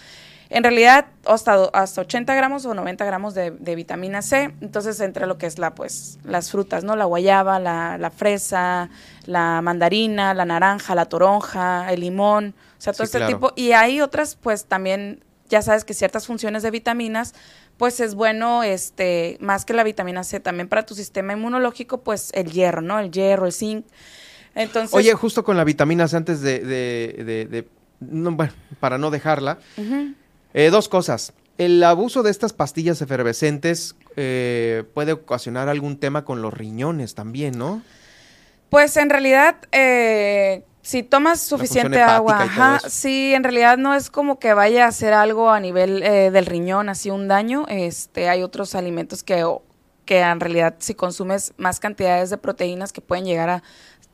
En realidad, hasta, hasta 80 gramos o 90 gramos de, de vitamina C, entonces entre lo que es la, pues, las frutas, ¿no? La guayaba, la, la fresa, la mandarina, la naranja, la toronja, el limón, o sea, todo Sí, este claro. tipo. Y hay otras, pues también, ya sabes que ciertas funciones de vitaminas, pues es bueno, este, más que la vitamina C, también para tu sistema inmunológico, pues el hierro, ¿no? El hierro, el zinc. Entonces, Oye, justo con la vitamina C, antes de, de- de- de- no, bueno, para no dejarla, ujú. Eh, dos cosas. El abuso de estas pastillas efervescentes eh, puede ocasionar algún tema con los riñones también, ¿no? Pues en realidad, eh, si tomas suficiente agua, ajá, sí, en realidad no es como que vaya a hacer algo a nivel eh, del riñón, así un daño. Este, hay otros alimentos que, que en realidad si consumes más cantidades de proteínas que pueden llegar a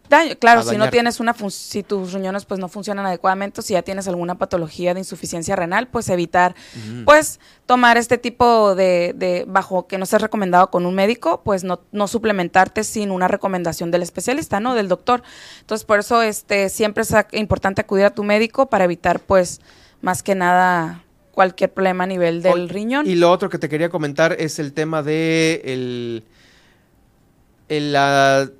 daño. Claro, si no tienes una, fun- si tus riñones pues no funcionan adecuadamente, si ya tienes alguna patología de insuficiencia renal, pues evitar, Mm. pues tomar este tipo de, de, bajo que no estés recomendado con un médico, pues no, no suplementarte sin una recomendación del especialista, ¿no? Del doctor. Entonces, por eso este, siempre es importante acudir a tu médico para evitar, pues, más que nada cualquier problema a nivel del riñón. Y lo otro que te quería comentar es el tema de el, el, abu-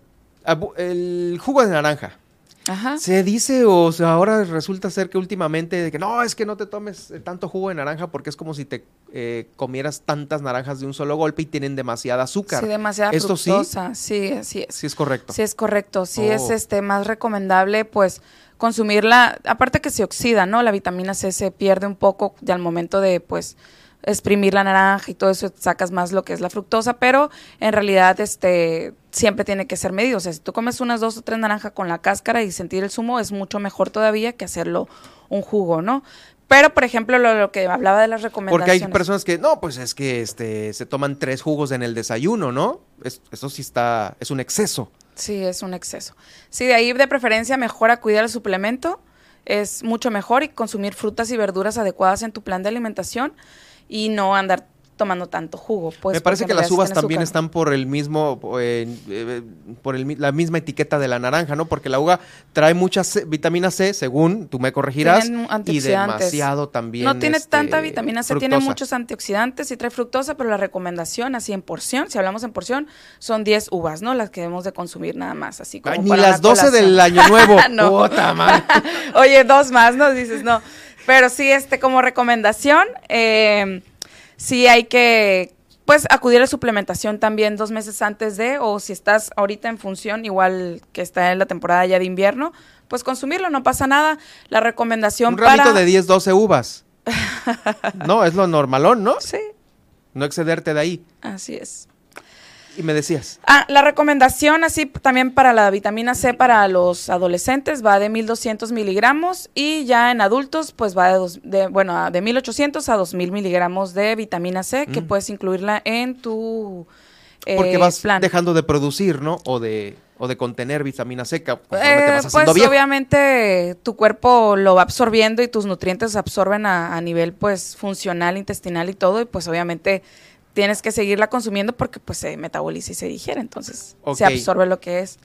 el jugo de naranja. Ajá. Se dice, o sea, ahora resulta ser que últimamente, de que no, es que no te tomes eh, tanto jugo de naranja porque es como si te eh, comieras tantas naranjas de un solo golpe y tienen demasiada azúcar. Sí, demasiada ¿Esto sí? fructosa. Sí, así es. Sí es correcto. Sí es correcto, sí es Oh. este más recomendable pues consumirla, aparte que se oxida, ¿no? La vitamina C se pierde un poco ya al momento de pues exprimir la naranja y todo eso sacas más lo que es la fructosa, pero en realidad este siempre tiene que ser medido, o sea, si tú comes unas dos o tres naranjas con la cáscara y sentir el zumo es mucho mejor todavía que hacerlo un jugo, ¿no? Pero por ejemplo lo, lo que hablaba de las Porque recomendaciones. hay personas que, no, pues es que este se toman tres jugos en el desayuno, ¿no? Es- eso sí está, es un exceso. Sí, es un exceso. Sí, de ahí de preferencia mejor acudir al suplemento, es mucho mejor y consumir frutas y verduras adecuadas en tu plan de alimentación y no andar tomando tanto jugo. Pues, Me parece que las uvas también azúcar. están por el mismo, eh, eh, por el la misma etiqueta de la naranja, ¿no? Porque la uva trae mucha C- vitamina C, según tú me corregirás, y demasiado también. No tiene este, tanta vitamina C, tiene muchos antioxidantes y trae fructosa, pero la recomendación, así en porción, si hablamos en porción, son 10 uvas, ¿no? Las que debemos de consumir nada más, así como Ay, ni para las una 12 del año nuevo. No. Oye, dos más, ¿no? Dices, no. Pero sí, este, como recomendación, eh, sí hay que, pues, acudir a suplementación también dos meses antes de, o si estás ahorita en función, igual que está en la temporada ya de invierno, pues consumirlo, no pasa nada. La recomendación Un ramito para... de 10, 12 uvas. no, es lo normalón, ¿no? Sí, No excederte de ahí. así es. Y me decías. Ah, la recomendación así también para la vitamina C para los adolescentes va de 1200 miligramos y ya en adultos pues va de, dos- de bueno, de 1800 a 2000 miligramos de vitamina C que Mm. puedes incluirla en tu eh, Porque vas plan. dejando de producir, ¿no? O de, o de contener vitamina C Eh, pues viejo. obviamente tu cuerpo lo va absorbiendo y tus nutrientes se absorben a, a nivel pues funcional, intestinal y todo y pues obviamente tienes que seguirla consumiendo porque pues se metaboliza y se digiere, entonces se absorbe lo que es.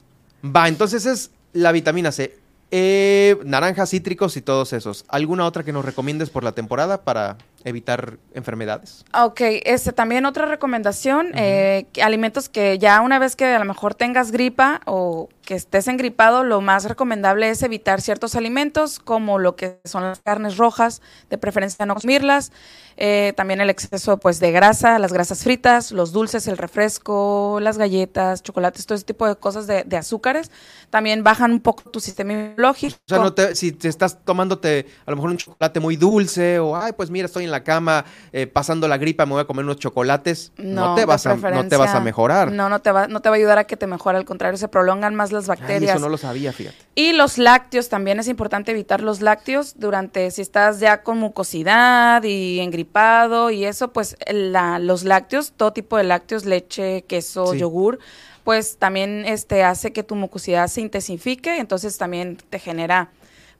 Va, entonces es la vitamina C. Eh, naranjas, cítricos y todos esos. ¿Alguna otra que nos recomiendes por la temporada para evitar enfermedades? Ok, este, también otra recomendación, eh, que alimentos que ya una vez que a lo mejor tengas gripa o que estés engripado, lo más recomendable es evitar ciertos alimentos como lo que son las carnes rojas, de preferencia no consumirlas, eh, también el exceso pues de grasa, las grasas fritas, los dulces, el refresco, las galletas, chocolates, todo ese tipo de cosas de, de azúcares, también bajan un poco tu sistema inmunológico. O sea, no te- si te estás tomándote a lo mejor un chocolate muy dulce o, ay, pues mira, estoy en la cama eh, pasando la gripa, me voy a comer unos chocolates, no, te, de vas a, no te vas a mejorar. No, no te va, no te va a ayudar a que te mejore, al contrario, se prolongan más las Ay, bacterias. eso no lo sabía, fíjate. Y los lácteos, también es importante evitar los lácteos durante, si estás ya con mucosidad y engripado y eso, pues la- los lácteos, todo tipo de lácteos, leche, queso, Sí. yogur, pues también este hace que tu mucosidad se intensifique, entonces también te genera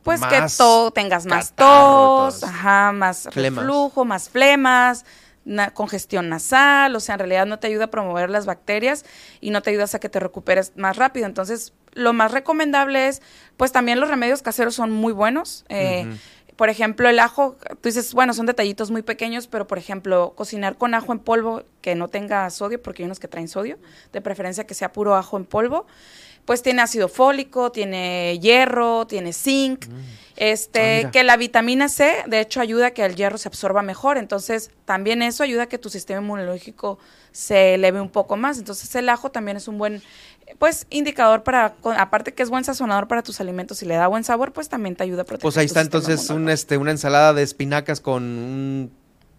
pues que todo tengas más catarro, tos, ajá, más Flemas. reflujo, más flemas, na- congestión nasal, o sea, en realidad no te ayuda a promover las bacterias y no te ayudas a que te recuperes más rápido. Entonces, lo más recomendable es, pues también los remedios caseros son muy buenos. Eh. Por ejemplo, el ajo, tú dices, bueno, son detallitos muy pequeños, pero por ejemplo, cocinar con ajo en polvo que no tenga sodio, porque hay unos que traen sodio, de preferencia que sea puro ajo en polvo, pues tiene ácido fólico, tiene hierro, tiene zinc. Este, Ah, que la vitamina C, de hecho, ayuda a que el hierro se absorba mejor. Entonces, también eso ayuda a que tu sistema inmunológico se eleve un poco más. Entonces, el ajo también es un buen, pues, indicador para, aparte que es buen sazonador para tus alimentos y le da buen sabor, pues también te ayuda a proteger. Pues ahí está entonces un, este, una ensalada de espinacas con un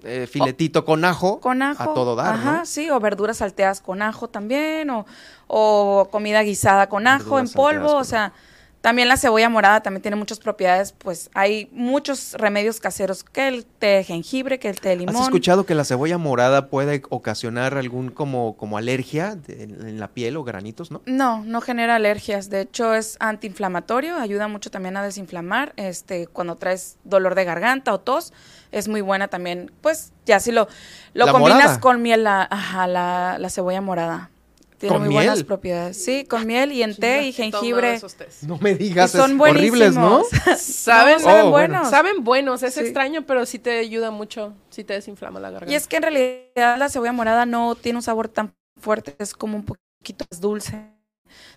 eh, filetito con ajo. Con ajo. A todo dar, Ajá, ¿no? sí, o verduras salteadas con ajo también, o, o comida guisada con ajo Verduras en polvo, o sea, también la cebolla morada también tiene muchas propiedades, pues hay muchos remedios caseros, que el té de jengibre, que el té de limón. ¿Has escuchado que la cebolla morada puede ocasionar algún como, como alergia de- en la piel o granitos, no? No, no genera alergias. De hecho, es antiinflamatorio, ayuda mucho también a desinflamar. Este, cuando traes dolor de garganta o tos, es muy buena también. Pues ya si lo, lo La combinas morada. con miel, la, ajá, la, la cebolla morada. Tiene ¿Con muy buenas propiedades. Sí, con miel y en té y jengibre. No me digas, Y son es horribles, ¿no? Saben, No, saben Oh, bueno. buenos. saben buenos, es Sí. extraño, pero sí te ayuda mucho, sí te desinflama la garganta. Y es que en realidad la cebolla morada no tiene un sabor tan fuerte, es como un poquito más dulce.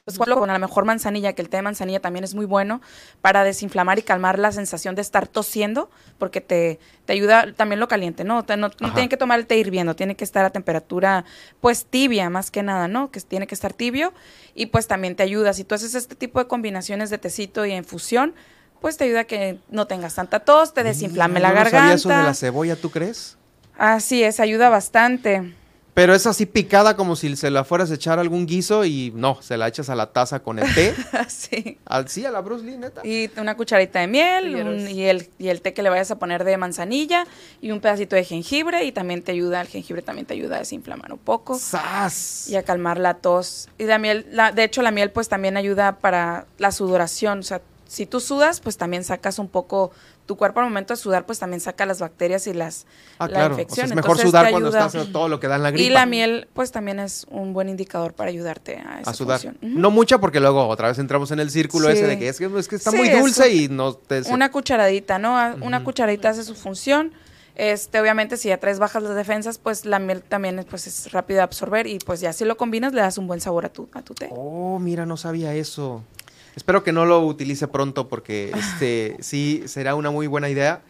Pues igual con a lo mejor manzanilla, que el té de manzanilla también es muy bueno para desinflamar y calmar la sensación de estar tosiendo, porque te, te ayuda también lo caliente, ¿no? Te- no, no tienen que tomar el té hirviendo, tiene que estar a temperatura pues tibia más que nada, ¿no? Que tiene que estar tibio y pues también te ayuda. Si tú haces este tipo de combinaciones de tecito y infusión, pues te ayuda a que no tengas tanta tos, te desinflame Mira, la no garganta. sabía eso de la cebolla, ¿tú crees? Así es, ayuda bastante. Pero es así picada como si se la fueras a echar a algún guiso y no, se la echas a la taza con el té. sí. Así a la Bruce Lee, neta. Y una cucharita de miel un- y, el, y el té que le vayas a poner de manzanilla y un pedacito de jengibre y también te ayuda, el jengibre también te ayuda a desinflamar un poco ¡Sas! y a calmar la tos. Y la miel, la, de hecho la miel pues también ayuda para la sudoración, o sea, si tú sudas pues también sacas un poco, tu cuerpo al momento de sudar pues también saca las bacterias y las Ah, la claro. O sea, infección. es mejor Entonces, sudar cuando estás todo lo que da en la gripa. Y la miel pues también es un buen indicador para ayudarte a esa a sudar. No mucha porque luego otra vez entramos en el círculo Sí. ese de que es que, es que está Sí, muy dulce y no te... Una cucharadita, ¿no? A- Una cucharadita hace su función. Este, obviamente, si ya traes bajas las defensas, pues la miel también es, pues, es rápida de absorber y pues ya si lo combinas le das un buen sabor a tu, a tu té. Oh, mira, no sabía eso. Espero que no lo utilice pronto porque este sí será una muy buena idea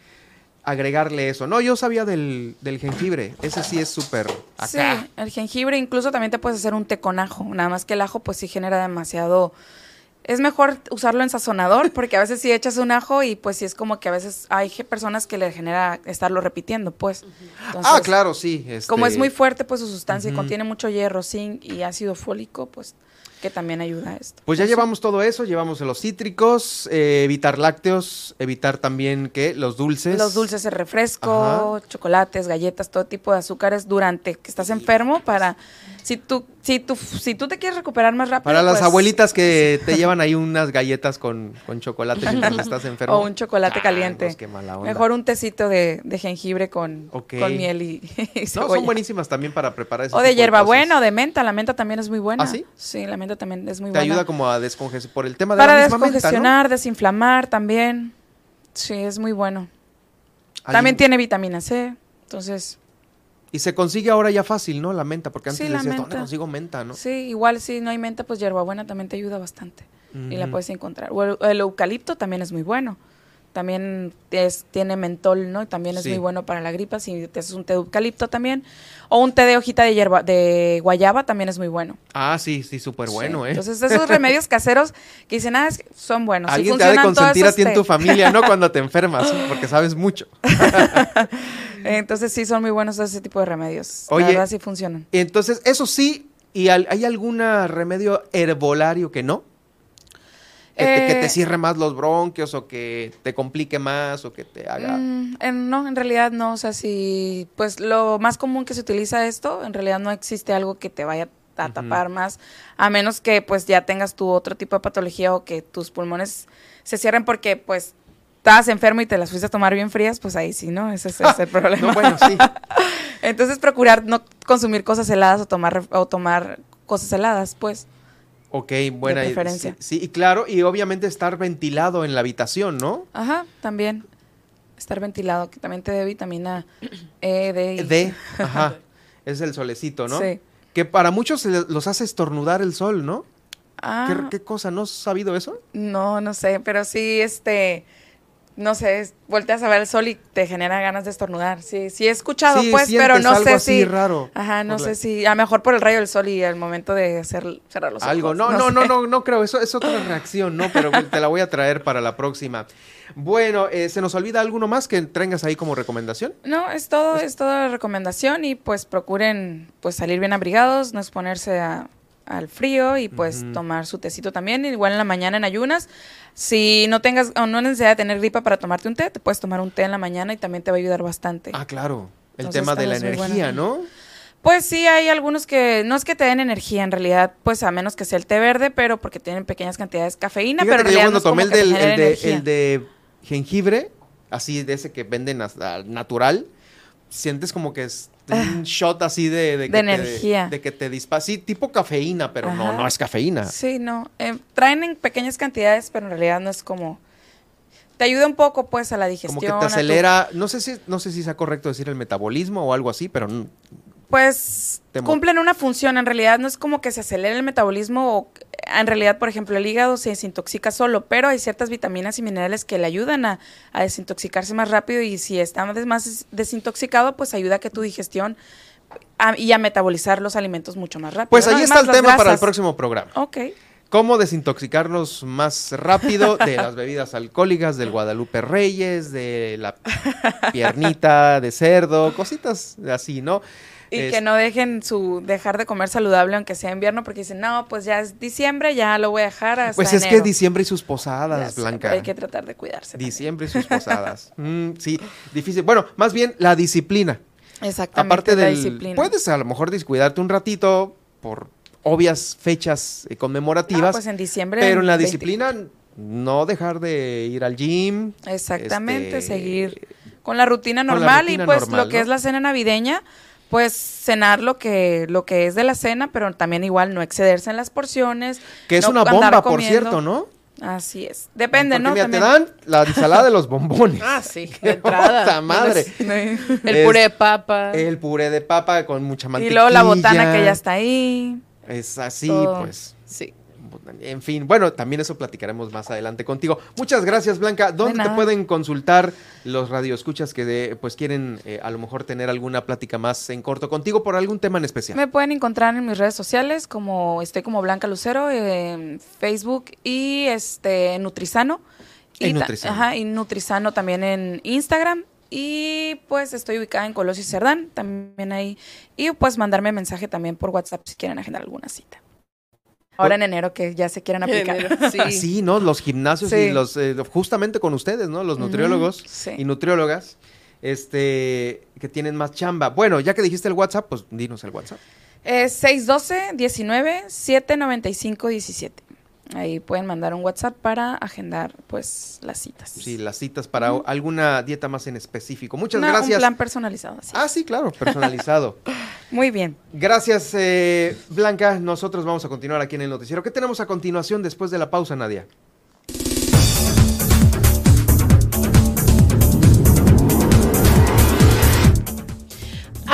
agregarle eso. No, yo sabía del, del jengibre. Ese sí es súper Sí, acá. el jengibre incluso también te puedes hacer un té con ajo, nada más que el ajo pues sí genera demasiado... Es mejor usarlo en sazonador porque a veces si echas un ajo y pues sí es como que a veces hay personas que le genera estarlo repitiendo, pues. ah, claro, sí. este, Como es muy fuerte pues su sustancia y contiene mucho hierro, zinc y ácido fólico, pues que también ayuda a esto. Pues ya Eso. llevamos todo eso, llevamos los cítricos, eh, evitar lácteos, evitar también que los dulces. Los dulces, el refresco, chocolates, galletas, todo tipo de azúcares durante que estás enfermo para si tú si tú si tú te quieres recuperar más rápido Para las pues, abuelitas que te llevan ahí unas galletas con, con chocolate mientras estás enfermo. o un chocolate caliente. Changos, qué mala onda. Mejor un tecito de, de jengibre con, con miel y, y No, son buenísimas también para preparar ese o de hierbabuena o de menta, la menta también es muy buena. ¿Ah, sí? Sí, la menta también es muy Te buena. ayuda como a descongestionar por el tema de para la misma menta, ¿no? descongestionar, desinflamar también. Sí, es muy bueno. También tiene vitamina C, entonces Y se consigue ahora ya fácil, ¿no? La menta, porque antes Sí, decías, ¿dónde consigo menta, no? Sí, igual si no hay menta, pues hierbabuena también te ayuda bastante. Y la puedes encontrar. O el, el eucalipto también es muy bueno. También es, tiene mentol, ¿no? Y también es Sí. muy bueno para la gripa. Si te haces un té de eucalipto también. O un té de hojita de hierba, de guayaba también es muy bueno. Ah, sí, sí, súper bueno, Sí. ¿eh? Entonces, esos remedios caseros que dicen, ah, son buenos. sí Alguien te ha de consentir a ti en tu té. familia, ¿no? Cuando te enfermas, porque sabes mucho. Entonces, sí, son muy buenos ese tipo de remedios. Oye, la verdad, sí funcionan. Entonces, eso sí, ¿y al- hay algún remedio herbolario que no? Que, te, que te Eh, cierre más los bronquios o que te complique más o que te haga... Mm, en- no, en realidad no. O sea, si, pues lo más común que se utiliza esto, en realidad no existe algo que te vaya a tapar más, a menos que pues ya tengas tu otro tipo de patología o que tus pulmones se cierren porque pues estabas enfermo y te las fuiste a tomar bien frías, pues ahí sí, ¿no? Ese, ese es el problema. No, bueno, sí. Entonces procurar no consumir cosas heladas o tomar, o tomar cosas heladas, pues. Ok, buena De idea. Sí, sí, y claro, y obviamente estar ventilado en la habitación, ¿no? Ajá, también. Estar ventilado, que también te dé vitamina E, D. y- De, ajá, es el solecito, ¿no? Sí. Que para muchos los hace estornudar el sol, ¿no? Ah. ¿Qué, qué cosa? ¿No has sabido eso? No, no sé, pero sí, este, no sé, volteas a ver el sol y te genera ganas de estornudar. Sí, sí he escuchado, Sí, pues, pero no algo sé así si. raro Ajá, no sé la- si. A lo mejor por el rayo del sol y al momento de hacer, cerrar los ojos. Algo, no, no, sé. no, no, no creo, eso es otra reacción, ¿no? Pero te la voy a traer para la próxima. Bueno, eh, ¿se nos olvida alguno más que tengas ahí como recomendación? No, es todo, es toda la recomendación y pues procuren pues salir bien abrigados, no exponerse a- al frío y pues tomar su tecito también, igual en la mañana en ayunas. Si no tengas o no necesidad de tener gripa para tomarte un té, te puedes tomar un té en la mañana y también te va a ayudar bastante. Ah, claro, el Entonces, tema de la energía. ¿no? Pues sí, hay algunos que no es que te den energía en realidad, pues a menos que sea el té verde, pero porque tienen pequeñas cantidades de cafeína, Fíjate pero que yo cuando no tomé el, del, el, de, el de jengibre, así de ese que venden natural, sientes como que es un shot así de, De que energía. Te, de que te dispara, sí, tipo cafeína, pero no, Ajá. no es cafeína. Sí, no. eh, traen en pequeñas cantidades, pero en realidad no es como. Te ayuda un poco, pues, a la digestión. Como que te tu- acelera, no sé si no sé si sea correcto decir el metabolismo o algo así, pero Pues cumplen una función. En realidad no es como que se acelere el metabolismo. O, en realidad, por ejemplo, el hígado se desintoxica solo, pero hay ciertas vitaminas y minerales que le ayudan a, a desintoxicarse más rápido. Y si está más des- desintoxicado, pues ayuda a que tu digestión a- y a metabolizar los alimentos mucho más rápido. pues ahí está el tema para el próximo programa. Ok. Cómo desintoxicarnos más rápido de las bebidas alcohólicas, del Guadalupe Reyes, de la piernita de cerdo, cositas así, ¿no? Y Es- que no dejen su dejar de comer saludable aunque sea invierno porque dicen, no, pues ya es diciembre, ya lo voy a dejar hasta Pues es que enero". diciembre y sus Ya posadas, sé, Blanca. hay que tratar de cuidarse. Diciembre y sus posadas. Mm, sí, difícil. Bueno, más bien la disciplina. Exactamente, Aparte la del disciplina. puedes a lo mejor descuidarte un ratito por obvias fechas eh, conmemorativas, Ah, pues en diciembre, pero en la 20. disciplina no dejar de ir al gym. Exactamente, este, seguir con la rutina la normal rutina y pues normal, lo que es la cena navideña, pues cenar lo que lo que es de la cena, pero también igual no excederse en las porciones. Que es no una bomba, por cierto, ¿no? Así es. Depende, Porque ¿no? mira, te También. dan la ensalada de los bombones. Ah, sí, ¡Qué de entrada. puta madre! El Es puré de papa. El puré de papa con mucha Y mantequilla. luego la botana que ya está ahí. Es así, Todo. pues. Sí. En fin, bueno, también eso platicaremos más adelante contigo. Muchas gracias, Blanca. ¿Dónde te pueden consultar los radioescuchas que de- pues quieren eh, a lo mejor tener alguna plática más en corto contigo por algún tema en especial? Me pueden encontrar en mis redes sociales, como estoy como Blanca Lucero en Facebook y este Nutrizano. Y En Nutrizano. Ajá, y Nutrizano también en Instagram. Y pues estoy ubicada en Colosio y Cerdán, también ahí. Y pues mandarme mensaje también por WhatsApp si quieren agendar alguna cita. Ahora en enero que ya se quieran aplicar. enero, sí. Ah, sí, ¿no? Los gimnasios y los, eh, justamente con ustedes, ¿no? Los nutriólogos sí. y nutriólogas, este, que tienen más chamba. Bueno, ya que dijiste el WhatsApp, pues dinos el WhatsApp. Es 612-19-795-17. Ahí pueden mandar un WhatsApp para agendar pues las citas. Sí, las citas para alguna dieta más en específico. Muchas gracias. Un plan personalizado, así. Ah, sí, claro, personalizado. Muy bien. Gracias, eh, Blanca. Nosotros vamos a continuar aquí en el noticiero. ¿Qué tenemos a continuación después de la pausa, Nadia?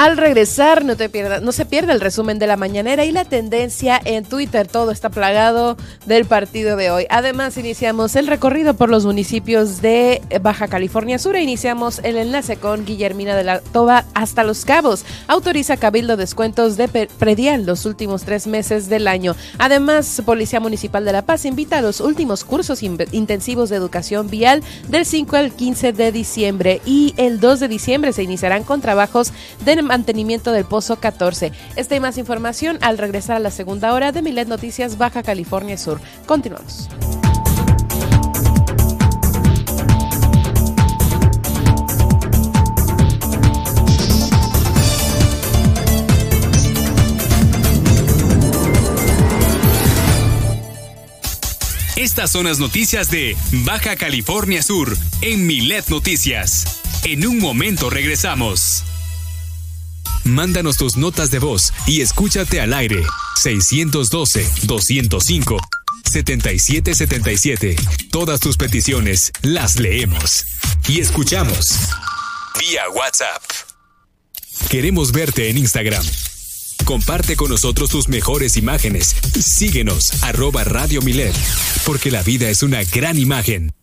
Al regresar, no, te pierda, no se pierda el resumen de la mañanera y la tendencia en Twitter. Todo está plagado del partido de hoy. Además, iniciamos el recorrido por los municipios de Baja California Sur e iniciamos el enlace con Guillermina de la Toba hasta Los Cabos. Autoriza Cabildo descuentos de predial los últimos tres meses del año. Además, Policía Municipal de La Paz invita a los últimos cursos in- intensivos de educación vial del 5 al 15 de diciembre y el 2 de diciembre se iniciarán con trabajos de mantenimiento del Pozo 14. Esta y más información al regresar a la segunda hora de Milet Noticias Baja California Sur. Continuamos. Estas son las noticias de Baja California Sur en Milet Noticias. En un momento regresamos. Mándanos tus notas de voz y escúchate al aire. 612-205-7777. Todas tus peticiones las leemos y escuchamos. Vía WhatsApp. Queremos verte en Instagram. Comparte con nosotros tus mejores imágenes. Síguenos, arroba Radio Milet, porque la vida es una gran imagen.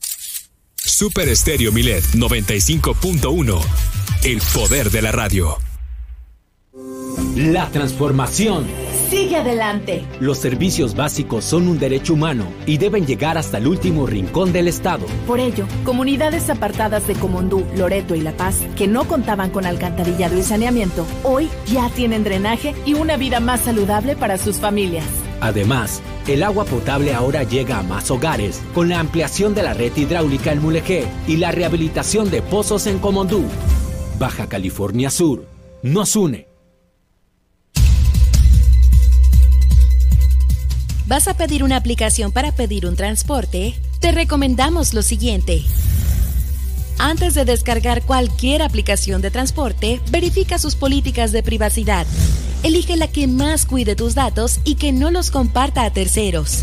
Super Estéreo Milet 95.1. El poder de la radio. La transformación Sigue adelante. Los servicios básicos son un derecho humano y deben llegar hasta el último rincón del Estado. Por ello, comunidades apartadas de Comondú, Loreto y La Paz, que no contaban con alcantarillado y saneamiento, hoy ya tienen drenaje y una vida más saludable para sus familias. Además, el agua potable ahora llega a más hogares con la ampliación de la red hidráulica en Mulegé y la rehabilitación de pozos en Comondú. Baja California Sur nos une. ¿Vas a pedir una aplicación para pedir un transporte? Te recomendamos lo siguiente. Antes de descargar cualquier aplicación de transporte, verifica sus políticas de privacidad. Elige la que más cuide tus datos y que no los comparta a terceros.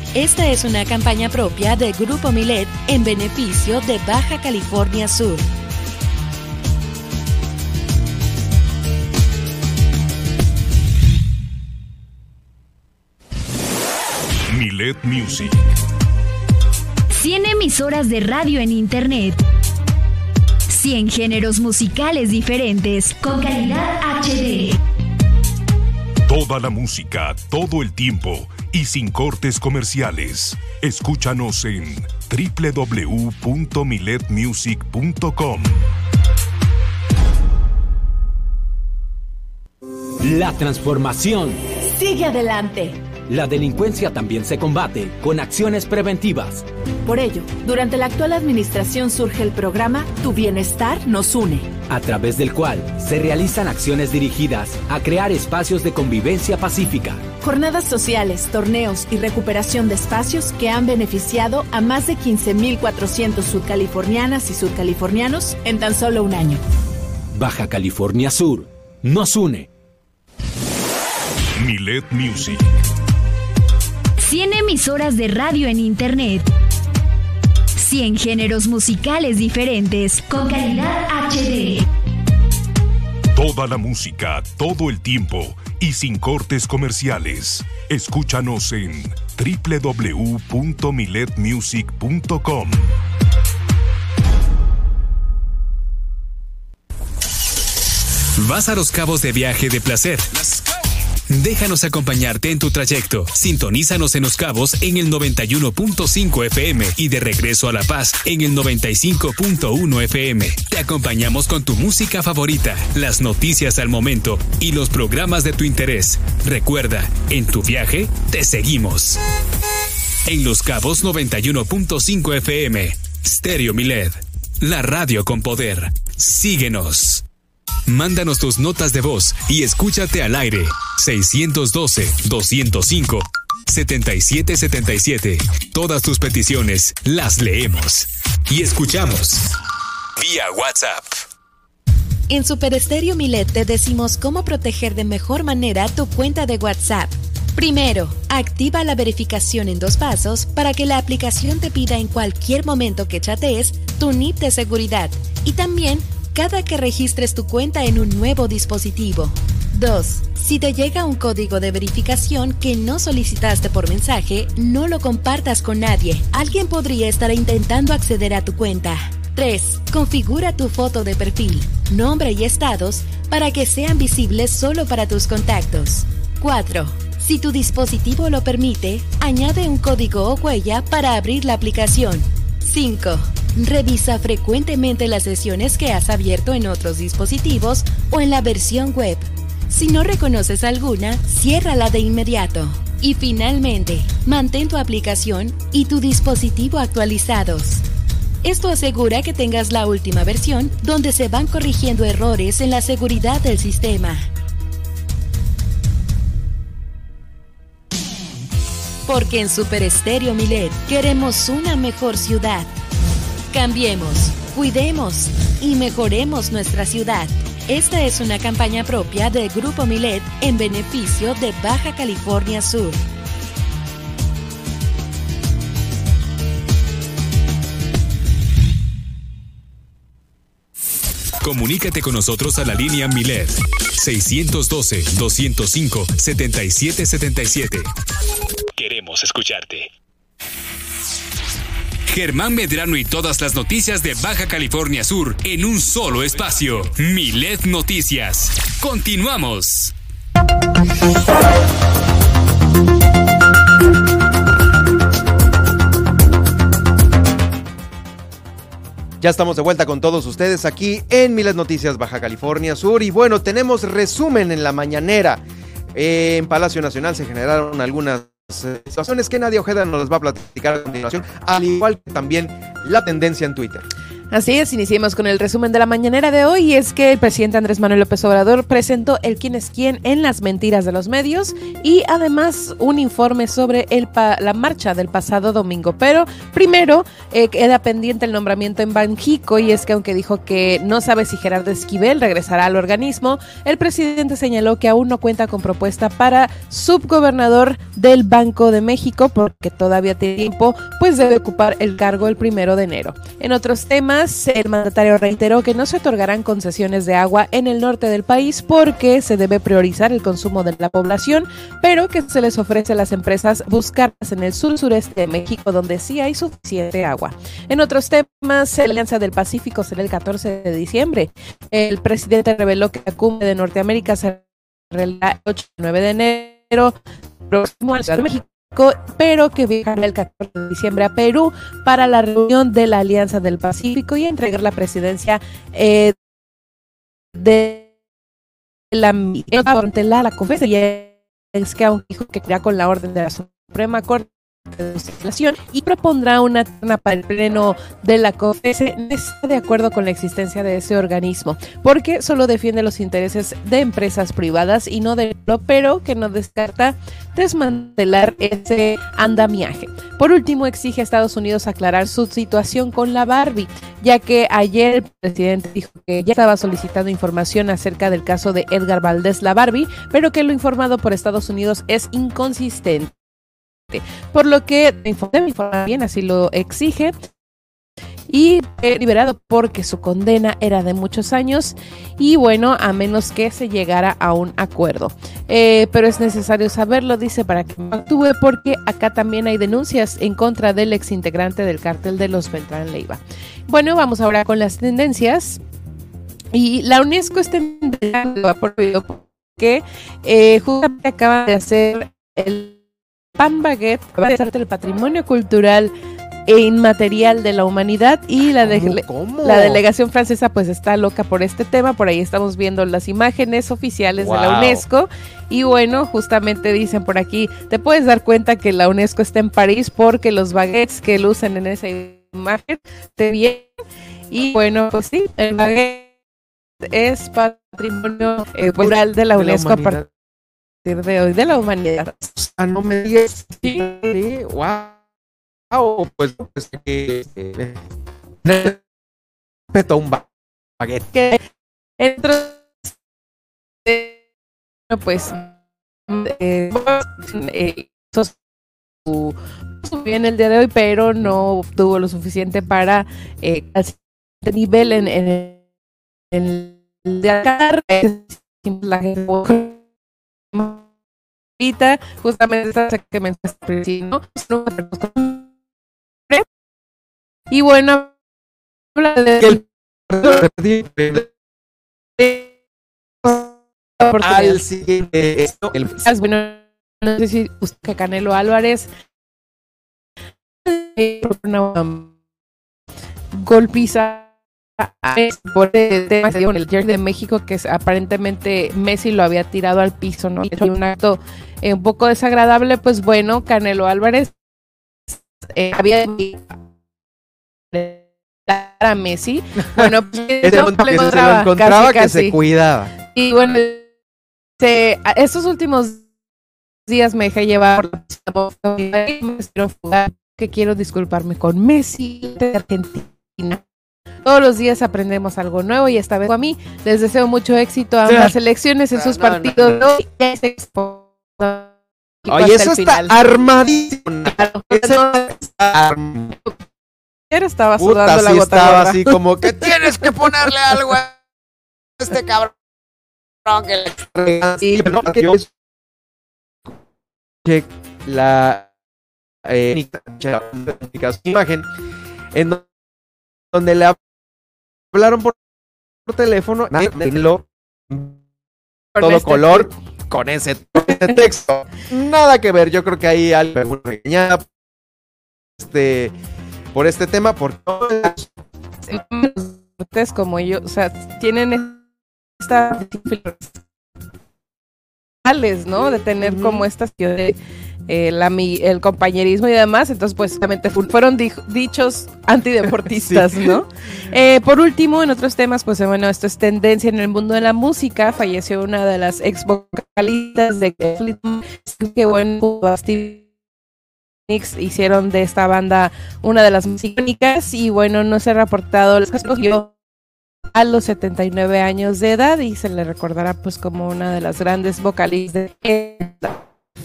Esta es una campaña propia de Grupo Milet en beneficio de Baja California Sur. Milet Music. 100 emisoras de radio en Internet. 100 géneros musicales diferentes con calidad HD. Toda la música, todo el tiempo y sin cortes comerciales. Escúchanos en www.miletmusic.com. La transformación. Sigue adelante. La delincuencia también se combate con acciones preventivas. Por ello, durante la actual administración surge el programa Tu Bienestar nos une, a través del cual se realizan acciones dirigidas a crear espacios de convivencia pacífica. Jornadas sociales, torneos y recuperación de espacios que han beneficiado a más de 15.400 sudcalifornianas y sudcalifornianos en tan solo un año. Baja California Sur nos une. Milet Music. 100 emisoras de radio en Internet. 100 géneros musicales diferentes con calidad HD. Toda la música, todo el tiempo y sin cortes comerciales. Escúchanos en www.miletmusic.com. Vas a los cabos de viaje de placer. Déjanos acompañarte en tu trayecto. Sintonízanos en Los Cabos en el 91.5 FM y de regreso a La Paz en el 95.1 FM. Te acompañamos con tu música favorita, las noticias al momento y los programas de tu interés. Recuerda, en tu viaje te seguimos. En Los Cabos 91.5 FM, Stereo Miled, la radio con poder. Síguenos. Mándanos tus notas de voz y escúchate al aire. 612-205-7777. Todas tus peticiones las leemos y escuchamos vía WhatsApp. En Super Estéreo Milet te decimos cómo proteger de mejor manera tu cuenta de WhatsApp. Primero, activa la verificación en dos pasos para que la aplicación te pida en cualquier momento que chatees tu NIP de seguridad y también cada que registres tu cuenta en un nuevo dispositivo. 2. Si te llega un código de verificación que no solicitaste por mensaje, no lo compartas con nadie. Alguien podría estar intentando acceder a tu cuenta. 3. Configura tu foto de perfil, nombre y estados para que sean visibles solo para tus contactos. 4. Si tu dispositivo lo permite, añade un código o huella para abrir la aplicación. 5. Revisa frecuentemente las sesiones que has abierto en otros dispositivos o en la versión web. Si no reconoces alguna, ciérrala de inmediato. Y finalmente, mantén tu aplicación y tu dispositivo actualizados. Esto asegura que tengas la última versión donde se van corrigiendo errores en la seguridad del sistema. Porque en Super Estéreo Milet queremos una mejor ciudad. Cambiemos, cuidemos y mejoremos nuestra ciudad. Esta es una campaña propia del Grupo Milet en beneficio de Baja California Sur. Comunícate con nosotros a la línea Milet 612-205-7777. Queremos escucharte. Germán Medrano y todas las noticias de Baja California Sur en un solo espacio. Milet Noticias. Continuamos. Ya estamos de vuelta con todos ustedes aquí en Miles Noticias Baja California Sur. Y bueno, tenemos resumen en la mañanera. Eh, en Palacio Nacional se generaron algunas situaciones que Nadia Ojeda nos va a platicar a continuación, al igual que también la tendencia en Twitter. Así es, iniciemos con el resumen de la mañanera de hoy y es que el presidente Andrés Manuel López Obrador presentó el quién es quién en las mentiras de los medios y además un informe sobre el la marcha del pasado domingo. Pero primero eh, queda pendiente el nombramiento en Banjico y es que aunque dijo que no sabe si Gerardo Esquivel regresará al organismo, el presidente señaló que aún no cuenta con propuesta para subgobernador del Banco de México porque todavía tiene tiempo, pues debe ocupar el cargo el primero de enero. En otros temas, el mandatario reiteró que no se otorgarán concesiones de agua en el norte del país porque se debe priorizar el consumo de la población, pero que se les ofrece a las empresas buscarlas en el sur sureste de México donde sí hay suficiente agua. En otros temas, la Alianza del Pacífico será el 14 de diciembre. El presidente reveló que la cumbre de Norteamérica será el 8 y 9 de enero próximo a Ciudad de México pero que viajará el 14 de diciembre a Perú para la reunión de la Alianza del Pacífico y entregar la presidencia eh, de la ante la, la conferencia. Es que aún dijo que crea con la orden de la Suprema Corte de legislación y propondrá una terna para el pleno de la COFESE está de acuerdo con la existencia de ese organismo porque solo defiende los intereses de empresas privadas y no de pero que no descarta desmantelar ese andamiaje. Por último, exige a Estados Unidos aclarar su situación con la Barbie, ya que ayer el presidente dijo que ya estaba solicitando información acerca del caso de Edgar Valdés la Barbie, pero que lo informado por Estados Unidos es inconsistente por lo que bien así lo exige y liberado porque su condena era de muchos años y bueno, a menos que se llegara a un acuerdo. Eh, pero es necesario saberlo, dice, para que actúe porque acá también hay denuncias en contra del exintegrante del cártel de los Beltrán Leiva. Bueno, vamos ahora con las tendencias. Y la UNESCO está investigando que eh, justamente acaba de hacer el Pan Baguette va a ser el patrimonio cultural e inmaterial de la humanidad y la, la delegación francesa pues está loca por este tema, por ahí estamos viendo las imágenes oficiales de la UNESCO y bueno, justamente dicen por aquí, te puedes dar cuenta que la UNESCO está en París porque los baguettes que lucen en esa imagen te vienen y bueno, pues sí, el baguette es patrimonio eh, cultural de la UNESCO de hoy de la humanidad. O no me digas. Sí, wow. Pues, pues que eh, respeto un baguette. Que entro, pues eh, eh, bien el día de hoy, pero no tuvo lo suficiente para eh, nivel en, en, en el de acá. La gente justamente esta que me ¿no? Y bueno, habla de al siguiente esto, el... bueno no sé si usted Canelo Álvarez una golpiza por el tema en el Jersey de México que aparentemente Messi lo había tirado al piso, ¿no? Y un acto eh, un poco desagradable, pues bueno, Canelo Álvarez eh, había a Messi. Bueno, pues, no, le encontraba, se encontraba que se cuidaba. Y bueno, se, estos últimos días me dejé llevar por que quiero disculparme con Messi de Argentina. Todos los días aprendemos algo nuevo y esta vez a mí les deseo mucho éxito a las elecciones en sus partidos. No, Oye, eso está armadísimo. estaba sudando la gota estaba así como que tienes que ponerle algo a este cabrón que la eh, imagen en donde le hablaron por, teléfono lo todo este color con ese, texto. Nada que ver yo creo que ahí algo este por este tema porque ustedes como yo o sea tienen esta ¿no? De tener como estas de el, compañerismo y demás. Entonces, pues, obviamente fueron dichos antideportistas, ¿no? Eh, por último, en otros temas, pues, bueno, esto es tendencia en el mundo de la música. Falleció una de las ex vocalistas de que bueno, hicieron de esta banda una de las más icónicas y bueno, no se ha reportado las escogió a los 79 años de edad y se le recordará pues como una de las grandes vocalistas de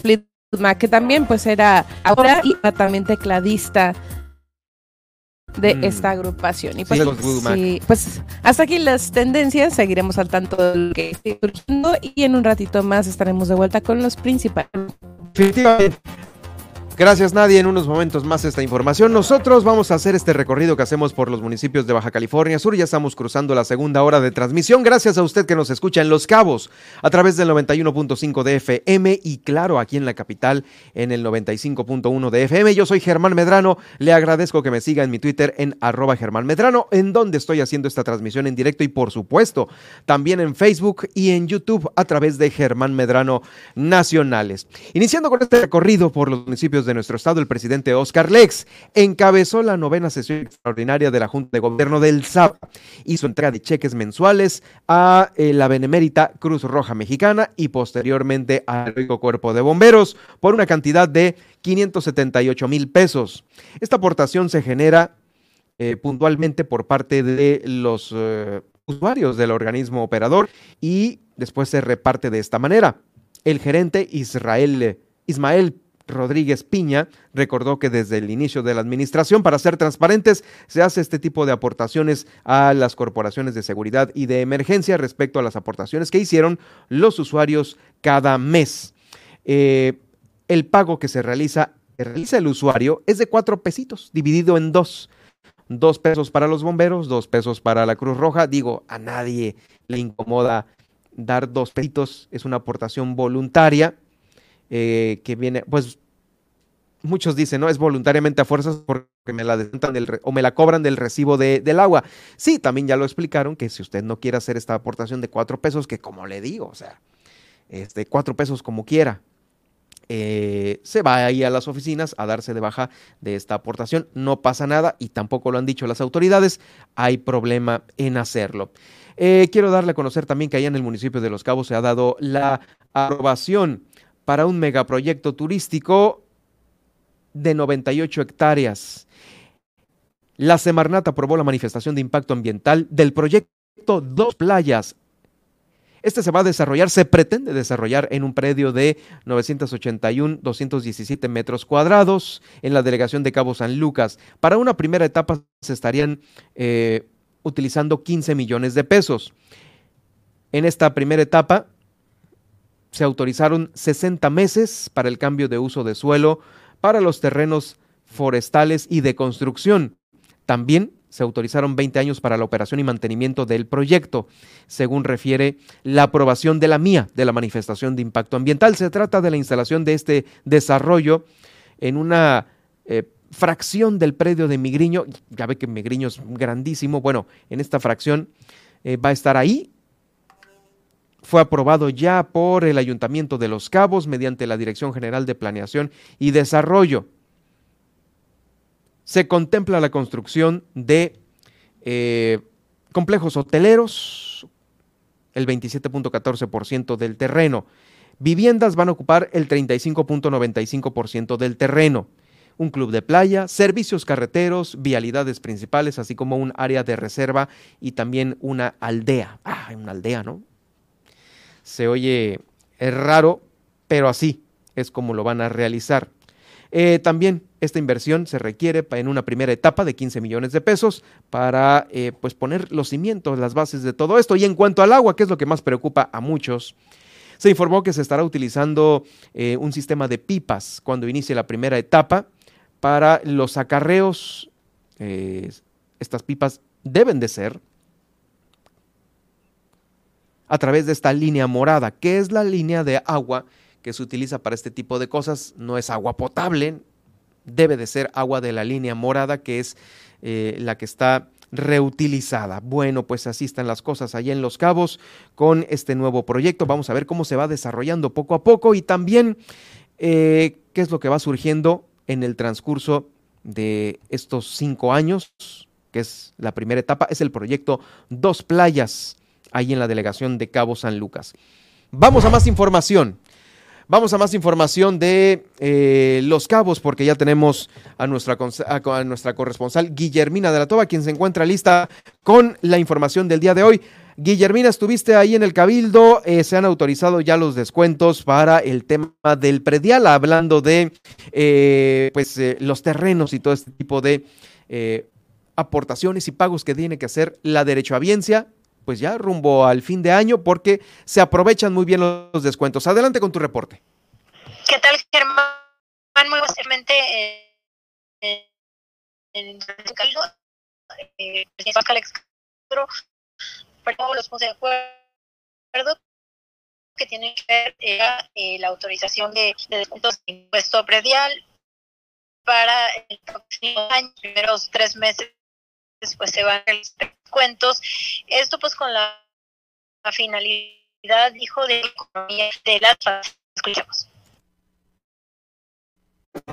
Fleetwood que también pues era ahora y también tecladista de mm. esta agrupación. Y pues, pues hasta aquí las tendencias, seguiremos al tanto de lo que esté surgiendo y en un ratito más estaremos de vuelta con los principales. Gracias Nadie, en unos momentos más esta información. Nosotros vamos a hacer este recorrido que hacemos por los municipios de Baja California Sur. Ya estamos cruzando la segunda hora de transmisión. Gracias a usted que nos escucha en Los Cabos a través del 91.5 de FM y claro, aquí en la capital en el 95.1 de FM. Yo soy Germán Medrano. Le agradezco que me siga en mi Twitter en arroba Germán Medrano, en donde estoy haciendo esta transmisión en directo y por supuesto también en Facebook y en YouTube a través de Germán Medrano Nacionales. Iniciando con este recorrido por los municipios de nuestro estado, el presidente Oscar Lex encabezó la novena sesión extraordinaria de la Junta de Gobierno del SAP. Hizo entrega de cheques mensuales a eh, la Benemérita Cruz Roja Mexicana y posteriormente al Rico Cuerpo de Bomberos por una cantidad de 578 mil pesos. Esta aportación se genera eh, puntualmente por parte de los eh, usuarios del organismo operador y después se reparte de esta manera. El gerente Israel, Ismael Rodríguez Piña recordó que desde el inicio de la administración, para ser transparentes, se hace este tipo de aportaciones a las corporaciones de seguridad y de emergencia respecto a las aportaciones que hicieron los usuarios cada mes. Eh, el pago que se realiza, realiza el usuario es de cuatro pesitos, dividido en dos. Dos pesos para los bomberos, dos pesos para la Cruz Roja. Digo, a nadie le incomoda dar dos pesitos, es una aportación voluntaria eh, que viene, pues muchos dicen, no, es voluntariamente a fuerzas porque me la del, o me la cobran del recibo de, del agua. Sí, también ya lo explicaron que si usted no quiere hacer esta aportación de cuatro pesos, que como le digo, o sea, este, cuatro pesos como quiera, eh, se va ahí a las oficinas a darse de baja de esta aportación. No pasa nada y tampoco lo han dicho las autoridades, hay problema en hacerlo. Eh, quiero darle a conocer también que allá en el municipio de Los Cabos se ha dado la aprobación para un megaproyecto turístico de 98 hectáreas. La Semarnat aprobó la manifestación de impacto ambiental del proyecto Dos Playas. Este se va a desarrollar, se pretende desarrollar en un predio de 981-217 metros cuadrados en la delegación de Cabo San Lucas. Para una primera etapa se estarían eh, utilizando 15 millones de pesos. En esta primera etapa se autorizaron 60 meses para el cambio de uso de suelo para los terrenos forestales y de construcción. También Se autorizaron 20 años para la operación y mantenimiento del proyecto, según refiere la aprobación de la mía, de la manifestación de impacto ambiental. Se trata de la instalación de este desarrollo en una eh, fracción del predio de Migriño. Ya ve que Migriño es grandísimo. Bueno, en esta fracción eh, va a estar ahí. Fue aprobado ya por el Ayuntamiento de Los Cabos mediante la Dirección General de Planeación y Desarrollo se contempla la construcción de eh, complejos hoteleros, el 27.14% del terreno. Viviendas van a ocupar el 35.95% del terreno. Un club de playa, servicios carreteros, vialidades principales, así como un área de reserva y también una aldea. Ah, una aldea, ¿no? Se oye es raro, pero así es como lo van a realizar. Eh, también esta inversión se requiere en una primera etapa de 15 millones de pesos para eh, pues poner los cimientos, las bases de todo esto. Y en cuanto al agua, que es lo que más preocupa a muchos, se informó que se estará utilizando eh, un sistema de pipas cuando inicie la primera etapa para los acarreos. estas pipas deben de ser a través de esta línea morada, que es la línea de agua que se utiliza para este tipo de cosas no es agua potable, debe de ser agua de la línea morada, que es eh, la que está reutilizada. Bueno, pues así están las cosas allá en Los Cabos con este nuevo proyecto. Vamos a ver cómo se va desarrollando poco a poco y también eh, qué es lo que va surgiendo en el transcurso de estos cinco años, que es la primera etapa, es el proyecto Dos Playas, ahí en la delegación de Cabo San Lucas. Vamos a más información. Vamos a más información de eh, Los Cabos, porque ya tenemos a nuestra, a nuestra corresponsal Guillermina de la Toba, quien se encuentra lista con la información del día de hoy. Guillermina, estuviste ahí en el Cabildo, eh, se han autorizado ya los descuentos para el tema del predial, hablando de eh, pues, los terrenos y todo este tipo de aportaciones y pagos que tiene que hacer la derechohabiencia pues ya rumbo al fin de año porque se aprovechan muy bien los descuentos. Adelante con tu reporte. ¿Qué tal, Germán? Muy básicamente eh, en el Cabildo, eh, todos los puntos de acuerdo que tienen que ver eh, la autorización de, de descuentos de impuesto predial para el próximo año, primeros tres meses después se van los descuentos. Esto pues con la, finalidad, dijo, de economía de Escuchamos.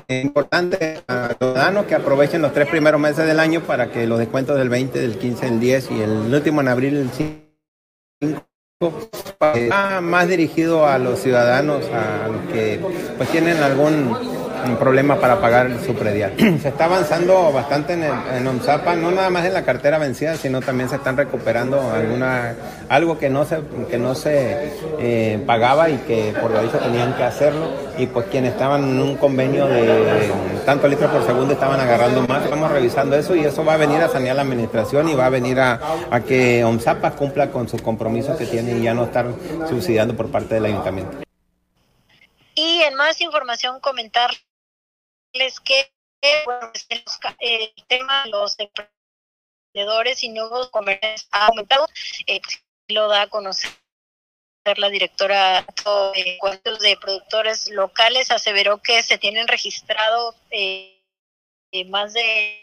Es importante a los ciudadanos que aprovechen los tres primeros meses del año para que los descuentos del 20, del 15, del 10 y el último en abril, el 5, va más dirigido a los ciudadanos, a los que pues tienen algún un problema para pagar su predial. se está avanzando bastante en, el, ONZAPA, no nada más en la cartera vencida, sino también se están recuperando alguna algo que no se que no se eh, pagaba y que por lo visto tenían que hacerlo y pues quienes estaban en un convenio de tanto litros por segundo estaban agarrando más. Estamos revisando eso y eso va a venir a sanear la administración y va a venir a, a que ONZAPA cumpla con su compromiso que tiene y ya no estar subsidiando por parte del ayuntamiento. Y en más información comentar que bueno, pues, el tema de los emprendedores y nuevos comercios ha aumentado, eh, pues, lo da a conocer la directora de cuentos de productores locales aseveró que se tienen registrados eh, más de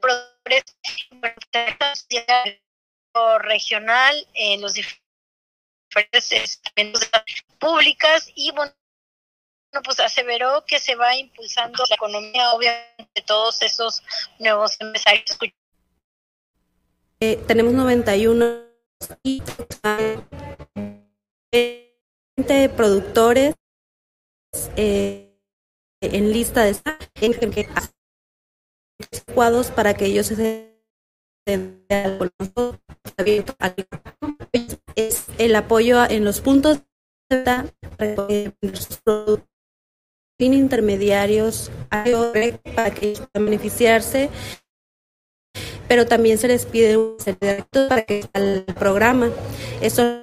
productores regional en los diferentes estamentos públicas y bueno pues aseveró que se va impulsando la economía, obviamente, de todos esos nuevos empresarios. Eh, tenemos 91 y eh, productores eh, en lista de adecuados para que ellos se es el apoyo en los puntos de productos sin intermediarios para que puedan beneficiarse, pero también se les pide un requisitos para que el programa. Estos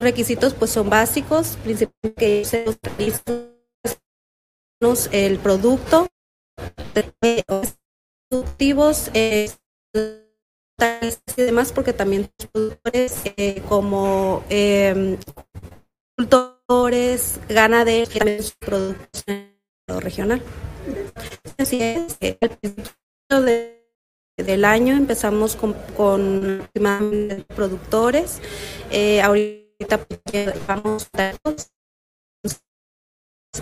requisitos pues son básicos, principalmente que se el producto, productivos, eh, y demás, porque también productores eh, como eh, ganaderos, que también su producción regional. Así es, al principio de, del año empezamos con, con productores, eh, ahorita pues, vamos a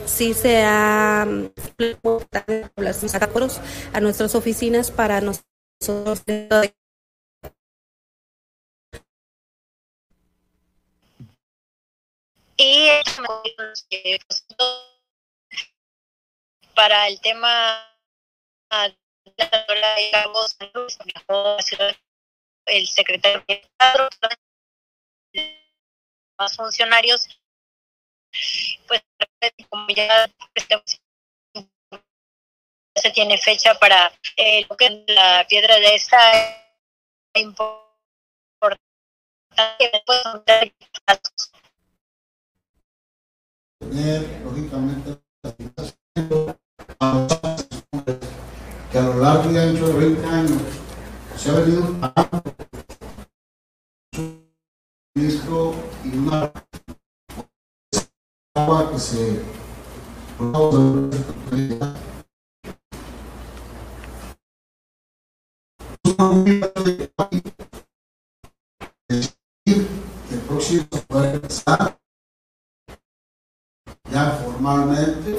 sí se ha a nuestras oficinas para nosotros Y para el tema de el secretario de Estado, más funcionarios, pues como ya se tiene fecha para eh, la piedra de esta importante tener lógicamente que a lo largo y ancho de 20 años se ha venido pagando suministro y una agua que se el próximo puede empezar ya formalmente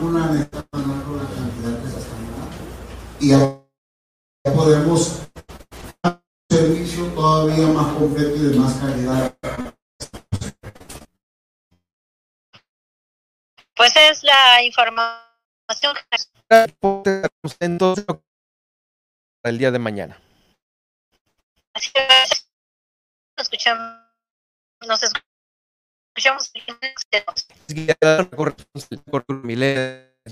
pues esperar una neta con la cantidad que se está dando. Y ya podemos dar un servicio todavía más completo y de más calidad. Pues es la información entonces el día de mañana. Así es. Nos escuchamos. Nos escuchamos.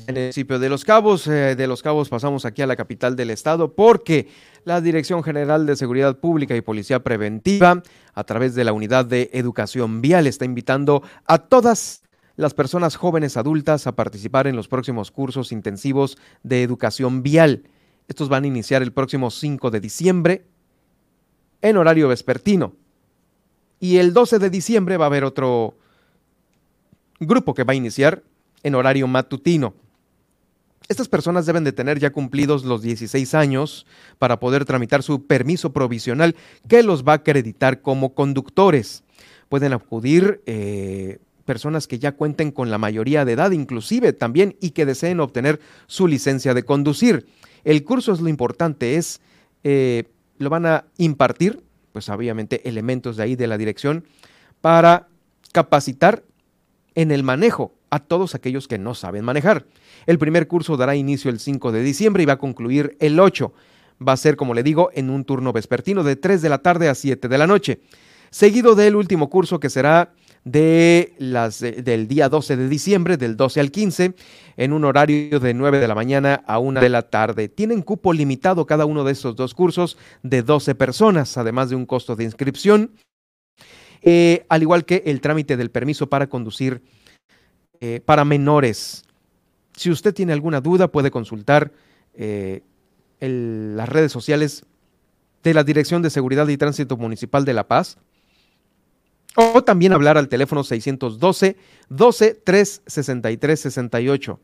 En el municipio de Los Cabos, eh, de Los Cabos pasamos aquí a la capital del estado porque la Dirección General de Seguridad Pública y Policía Preventiva, a través de la Unidad de Educación Vial, está invitando a todas las personas jóvenes adultas a participar en los próximos cursos intensivos de educación vial. Estos van a iniciar el próximo 5 de diciembre en horario vespertino. Y el 12 de diciembre va a haber otro grupo que va a iniciar en horario matutino. Estas personas deben de tener ya cumplidos los 16 años para poder tramitar su permiso provisional que los va a acreditar como conductores. Pueden acudir eh, personas que ya cuenten con la mayoría de edad inclusive también y que deseen obtener su licencia de conducir. El curso es lo importante, es, eh, lo van a impartir, pues obviamente elementos de ahí de la dirección, para capacitar en el manejo a todos aquellos que no saben manejar. El primer curso dará inicio el 5 de diciembre y va a concluir el 8. Va a ser, como le digo, en un turno vespertino de 3 de la tarde a 7 de la noche. Seguido del último curso que será de las, del día 12 de diciembre, del 12 al 15, en un horario de 9 de la mañana a 1 de la tarde. Tienen cupo limitado cada uno de estos dos cursos de 12 personas, además de un costo de inscripción, eh, al igual que el trámite del permiso para conducir eh, para menores. Si usted tiene alguna duda, puede consultar eh, las redes sociales de la Dirección de Seguridad y Tránsito Municipal de La Paz o también hablar al teléfono 612 12 363 68.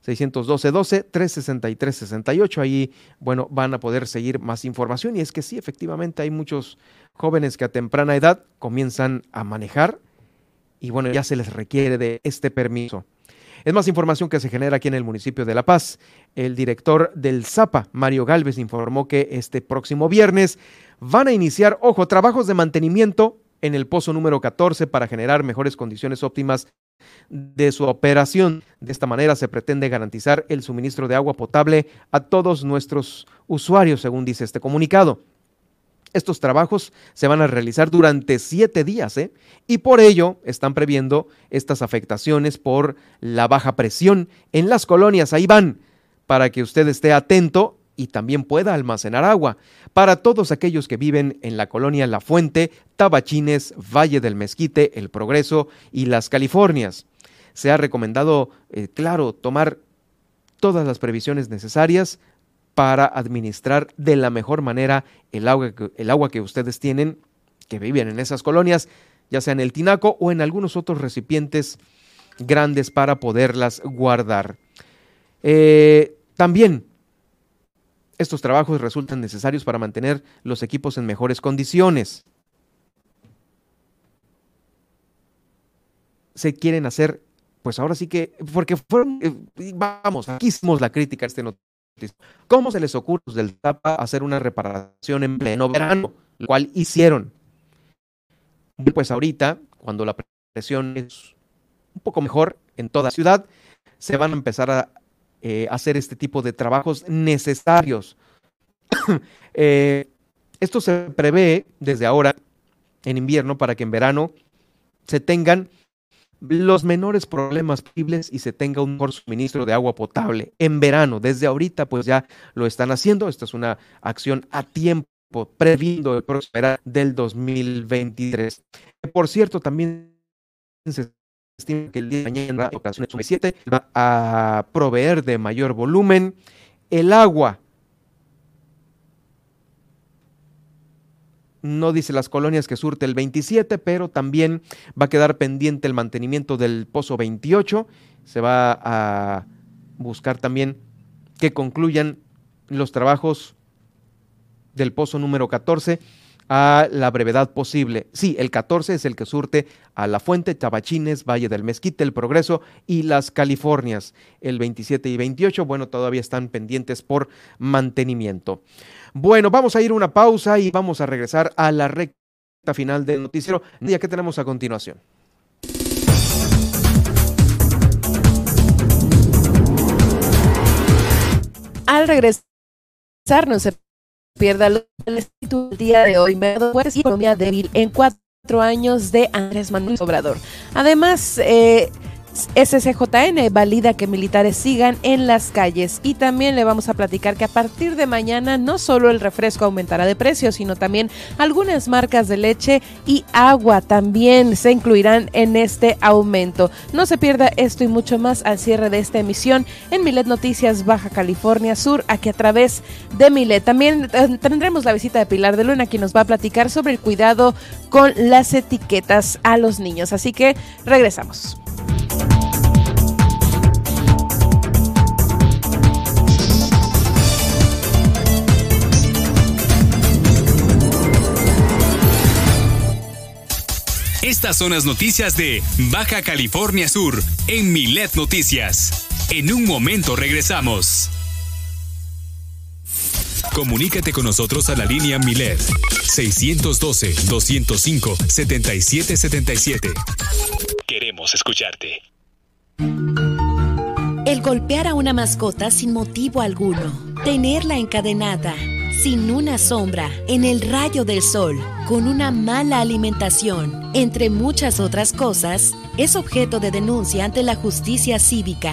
612 12 363 68. Ahí, bueno, van a poder seguir más información. Y es que sí, efectivamente, hay muchos jóvenes que a temprana edad comienzan a manejar y bueno, ya se les requiere de este permiso. Es más información que se genera aquí en el municipio de La Paz. El director del ZAPA, Mario Galvez, informó que este próximo viernes van a iniciar, ojo, trabajos de mantenimiento en el pozo número 14 para generar mejores condiciones óptimas de su operación. De esta manera se pretende garantizar el suministro de agua potable a todos nuestros usuarios, según dice este comunicado. Estos trabajos se van a realizar durante siete días ¿eh? y por ello están previendo estas afectaciones por la baja presión en las colonias. Ahí van, para que usted esté atento y también pueda almacenar agua. Para todos aquellos que viven en la colonia La Fuente, Tabachines, Valle del Mezquite, El Progreso y las Californias. Se ha recomendado, eh, claro, tomar todas las previsiones necesarias para administrar de la mejor manera el agua, el agua que ustedes tienen, que viven en esas colonias, ya sea en el tinaco o en algunos otros recipientes grandes para poderlas guardar. Eh, también estos trabajos resultan necesarios para mantener los equipos en mejores condiciones. Se quieren hacer, pues ahora sí que, porque fueron, eh, vamos, aquí hicimos la crítica a este noticiero. ¿Cómo se les ocurre del TAPA hacer una reparación en pleno verano? Lo cual hicieron. Pues ahorita, cuando la presión es un poco mejor en toda ciudad, se van a empezar a eh, hacer este tipo de trabajos necesarios. Eh, esto se prevé desde ahora en invierno para que en verano se tengan los menores problemas posibles y se tenga un mejor suministro de agua potable en verano. Desde ahorita pues ya lo están haciendo. Esta es una acción a tiempo previendo el próspera del 2023. Por cierto, también se estima que el día de mañana, ocasiones 7, va a proveer de mayor volumen el agua. No dice las colonias que surte el 27, pero también va a quedar pendiente el mantenimiento del pozo 28. Se va a buscar también que concluyan los trabajos del pozo número 14 a la brevedad posible. Sí, el 14 es el que surte a La Fuente, Tabachines, Valle del Mezquite, El Progreso y las Californias. El 27 y 28, bueno, todavía están pendientes por mantenimiento. Bueno, vamos a ir una pausa y vamos a regresar a la recta final del noticiero. Ya que tenemos a continuación. Al regresar, no se pierda el título del día de hoy. y economía débil en cuatro años de Andrés Manuel Obrador. Además, eh, SCJN valida que militares sigan en las calles y también le vamos a platicar que a partir de mañana no solo el refresco aumentará de precio, sino también algunas marcas de leche y agua también se incluirán en este aumento. No se pierda esto y mucho más al cierre de esta emisión en Milet Noticias Baja California Sur, aquí a través de Milet. También eh, tendremos la visita de Pilar de Luna, quien nos va a platicar sobre el cuidado con las etiquetas a los niños. Así que regresamos. Estas son las noticias de Baja California Sur en Milet Noticias. En un momento regresamos. Comunícate con nosotros a la línea Milet 612-205-7777. Queremos escucharte. El golpear a una mascota sin motivo alguno, tenerla encadenada, sin una sombra, en el rayo del sol, con una mala alimentación, entre muchas otras cosas, es objeto de denuncia ante la justicia cívica.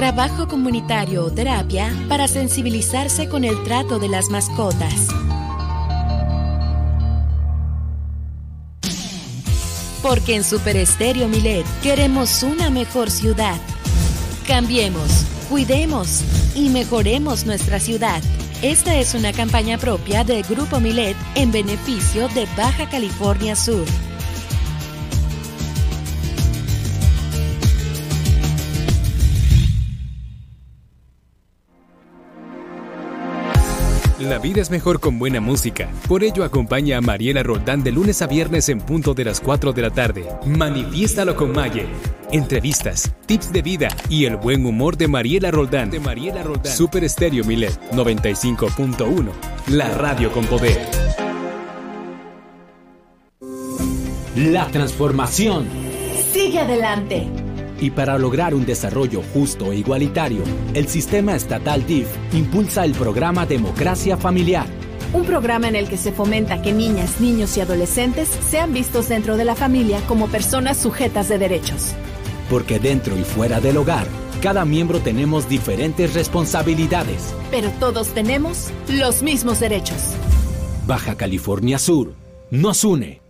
trabajo comunitario o terapia para sensibilizarse con el trato de las mascotas. Porque en Super Estéreo Milet queremos una mejor ciudad. Cambiemos, cuidemos y mejoremos nuestra ciudad. Esta es una campaña propia del Grupo Milet en beneficio de Baja California Sur. La vida es mejor con buena música. Por ello acompaña a Mariela Roldán de lunes a viernes en punto de las 4 de la tarde. Manifiéstalo con Maye. Entrevistas, tips de vida y el buen humor de Mariela Roldán. De Mariela Roldán. Super Estéreo Milet 95.1. La radio con poder. La transformación. Sigue adelante. Y para lograr un desarrollo justo e igualitario, el sistema estatal DIF impulsa el programa Democracia Familiar. Un programa en el que se fomenta que niñas, niños y adolescentes sean vistos dentro de la familia como personas sujetas de derechos. Porque dentro y fuera del hogar, cada miembro tenemos diferentes responsabilidades. Pero todos tenemos los mismos derechos. Baja California Sur nos une.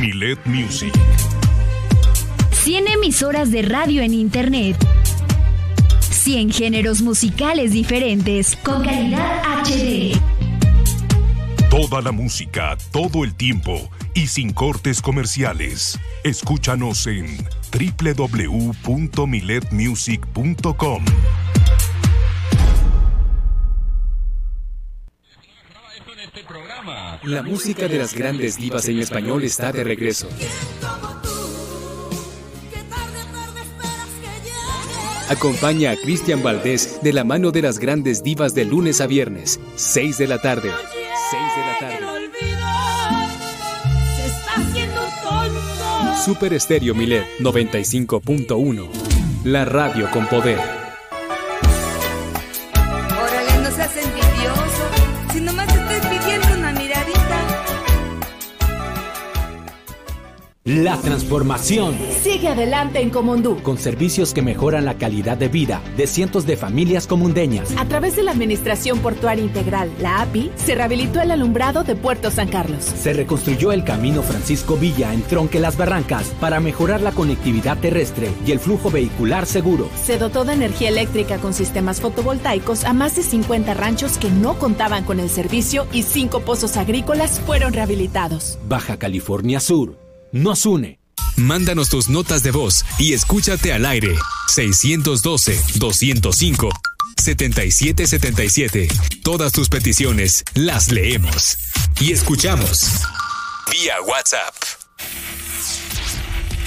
Milet Music. 100 emisoras de radio en Internet. 100 géneros musicales diferentes con calidad HD. Toda la música, todo el tiempo y sin cortes comerciales. Escúchanos en www.miletmusic.com. La música de las grandes divas en español está de regreso. Acompaña a Cristian Valdés de la mano de las grandes divas de lunes a viernes, 6 de la tarde. 6 de la tarde. Super Estéreo Milet 95.1. La radio con poder. La transformación. Sigue adelante en Comondú. Con servicios que mejoran la calidad de vida de cientos de familias comundeñas. A través de la Administración Portuaria Integral, la API, se rehabilitó el alumbrado de Puerto San Carlos. Se reconstruyó el camino Francisco Villa en Tronque Las Barrancas para mejorar la conectividad terrestre y el flujo vehicular seguro. Se dotó de energía eléctrica con sistemas fotovoltaicos a más de 50 ranchos que no contaban con el servicio y cinco pozos agrícolas fueron rehabilitados. Baja California Sur nos une. Mándanos tus notas de voz y escúchate al aire. 612-205-7777. Todas tus peticiones las leemos y escuchamos. Vía WhatsApp.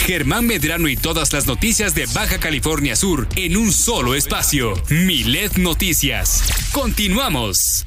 Germán Medrano y todas las noticias de Baja California Sur en un solo espacio. Milet Noticias. Continuamos.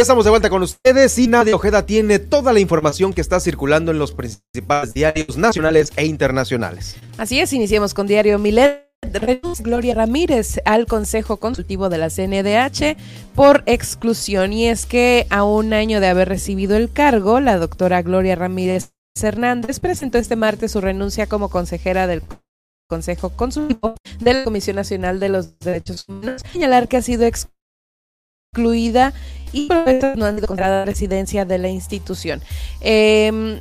Estamos de vuelta con ustedes y Nadia Ojeda tiene toda la información que está circulando en los principales diarios nacionales e internacionales. Así es, iniciemos con Diario Milet. Gloria Ramírez al Consejo Consultivo de la CNDH por exclusión. Y es que a un año de haber recibido el cargo, la doctora Gloria Ramírez Hernández presentó este martes su renuncia como consejera del Consejo Consultivo de la Comisión Nacional de los Derechos Humanos. Señalar que ha sido excluida y no han encontrado residencia de la institución. Eh,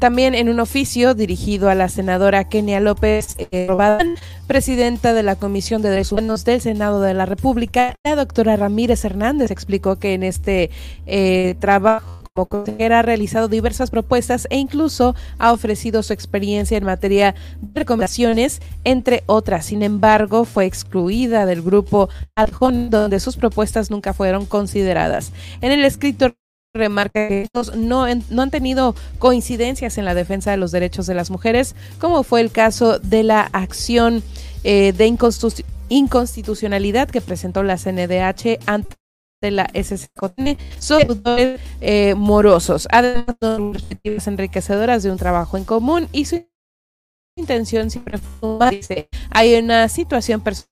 también en un oficio dirigido a la senadora Kenia López eh, Robadán, presidenta de la Comisión de Derechos Humanos del Senado de la República, la doctora Ramírez Hernández explicó que en este eh, trabajo como consejera ha realizado diversas propuestas e incluso ha ofrecido su experiencia en materia de recomendaciones, entre otras. Sin embargo, fue excluida del grupo Adjon, donde sus propuestas nunca fueron consideradas. En el escrito remarca que no, no han tenido coincidencias en la defensa de los derechos de las mujeres, como fue el caso de la acción eh, de inconstitucionalidad que presentó la CNDH ante la SSJN sobre eh, morosos, además de perspectivas enriquecedoras de un trabajo en común y su intención siempre dice hay una situación personal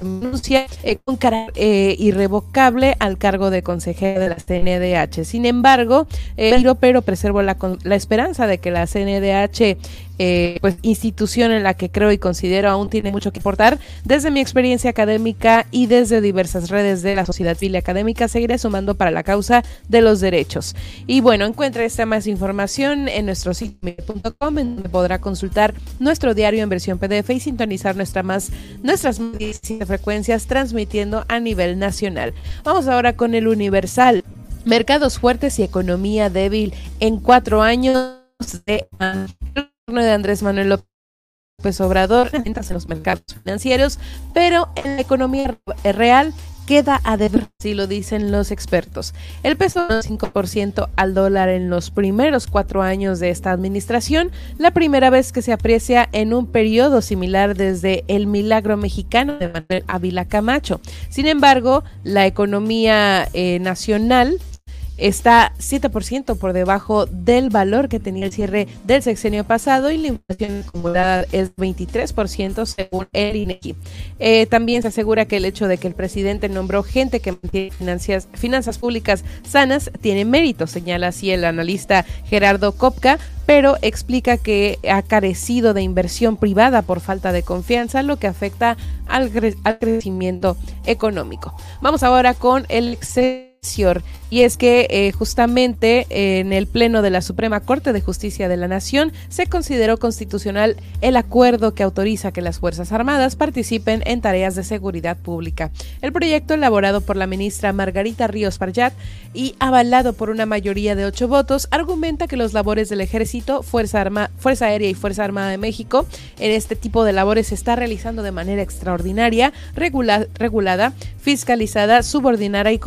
denuncia eh, con carácter eh, irrevocable al cargo de consejera de la CNDH. Sin embargo, eh, pero preservo la, la esperanza de que la CNDH eh, pues institución en la que creo y considero aún tiene mucho que aportar. Desde mi experiencia académica y desde diversas redes de la sociedad civil académica, seguiré sumando para la causa de los derechos. Y bueno, encuentre esta más información en nuestro sitio.com, en donde podrá consultar nuestro diario en versión PDF y sintonizar nuestra más, nuestras frecuencias transmitiendo a nivel nacional. Vamos ahora con el Universal. Mercados fuertes y economía débil en cuatro años de de Andrés Manuel López Obrador, en los mercados financieros, pero en la economía real queda a deber, si lo dicen los expertos. El peso 5% al dólar en los primeros cuatro años de esta administración, la primera vez que se aprecia en un periodo similar desde el milagro mexicano de Manuel Ávila Camacho. Sin embargo, la economía eh, nacional está 7% por debajo del valor que tenía el cierre del sexenio pasado y la inflación acumulada es 23% según el INEGI. Eh, también se asegura que el hecho de que el presidente nombró gente que mantiene finanzas, finanzas públicas sanas tiene mérito, señala así el analista Gerardo Kopka, pero explica que ha carecido de inversión privada por falta de confianza, lo que afecta al, al crecimiento económico. Vamos ahora con el y es que eh, justamente en el Pleno de la Suprema Corte de Justicia de la Nación se consideró constitucional el acuerdo que autoriza que las Fuerzas Armadas participen en tareas de seguridad pública. El proyecto elaborado por la ministra Margarita Ríos Parjat y avalado por una mayoría de ocho votos argumenta que los labores del Ejército, Fuerza, Aérea y Fuerza Armada de México en este tipo de labores se está realizando de manera extraordinaria, regulada, fiscalizada, subordinada y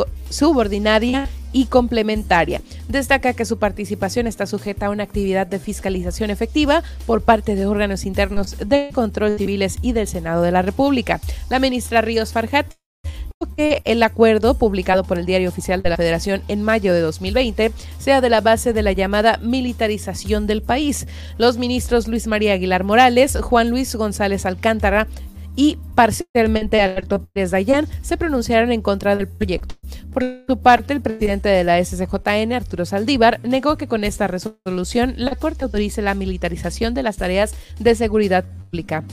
y complementaria. Destaca que su participación está sujeta a una actividad de fiscalización efectiva por parte de órganos internos de control civiles y del Senado de la República. La ministra Ríos Farjat que el acuerdo publicado por el Diario Oficial de la Federación en mayo de 2020 sea de la base de la llamada militarización del país. Los ministros Luis María Aguilar Morales, Juan Luis González Alcántara, y parcialmente Alberto Pérez Dayán se pronunciaron en contra del proyecto. Por su parte, el presidente de la SCJN, Arturo Saldívar, negó que con esta resolución la Corte autorice la militarización de las tareas de seguridad pública.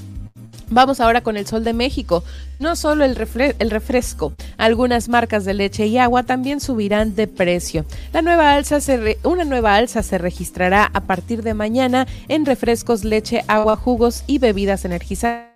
Vamos ahora con el Sol de México. No solo el, refresco, algunas marcas de leche y agua también subirán de precio. La nueva alza una nueva alza se registrará a partir de mañana en refrescos, leche, agua, jugos y bebidas energizantes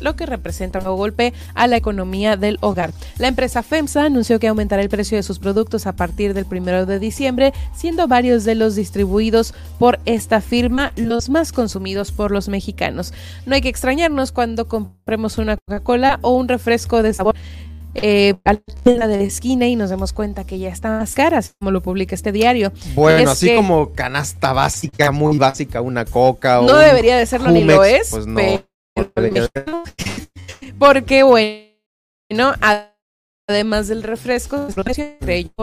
lo que representa un golpe a la economía del hogar. La empresa FEMSA anunció que aumentará el precio de sus productos a partir del primero de diciembre, siendo varios de los distribuidos por esta firma los más consumidos por los mexicanos. No hay que extrañarnos cuando compremos una Coca-Cola o un refresco de sabor. Eh, a la de la esquina y nos demos cuenta que ya están más caras, como lo publica este diario. Bueno, así como canasta básica, muy básica, una coca No debería de serlo ni lo es, pues porque bueno, además del refresco,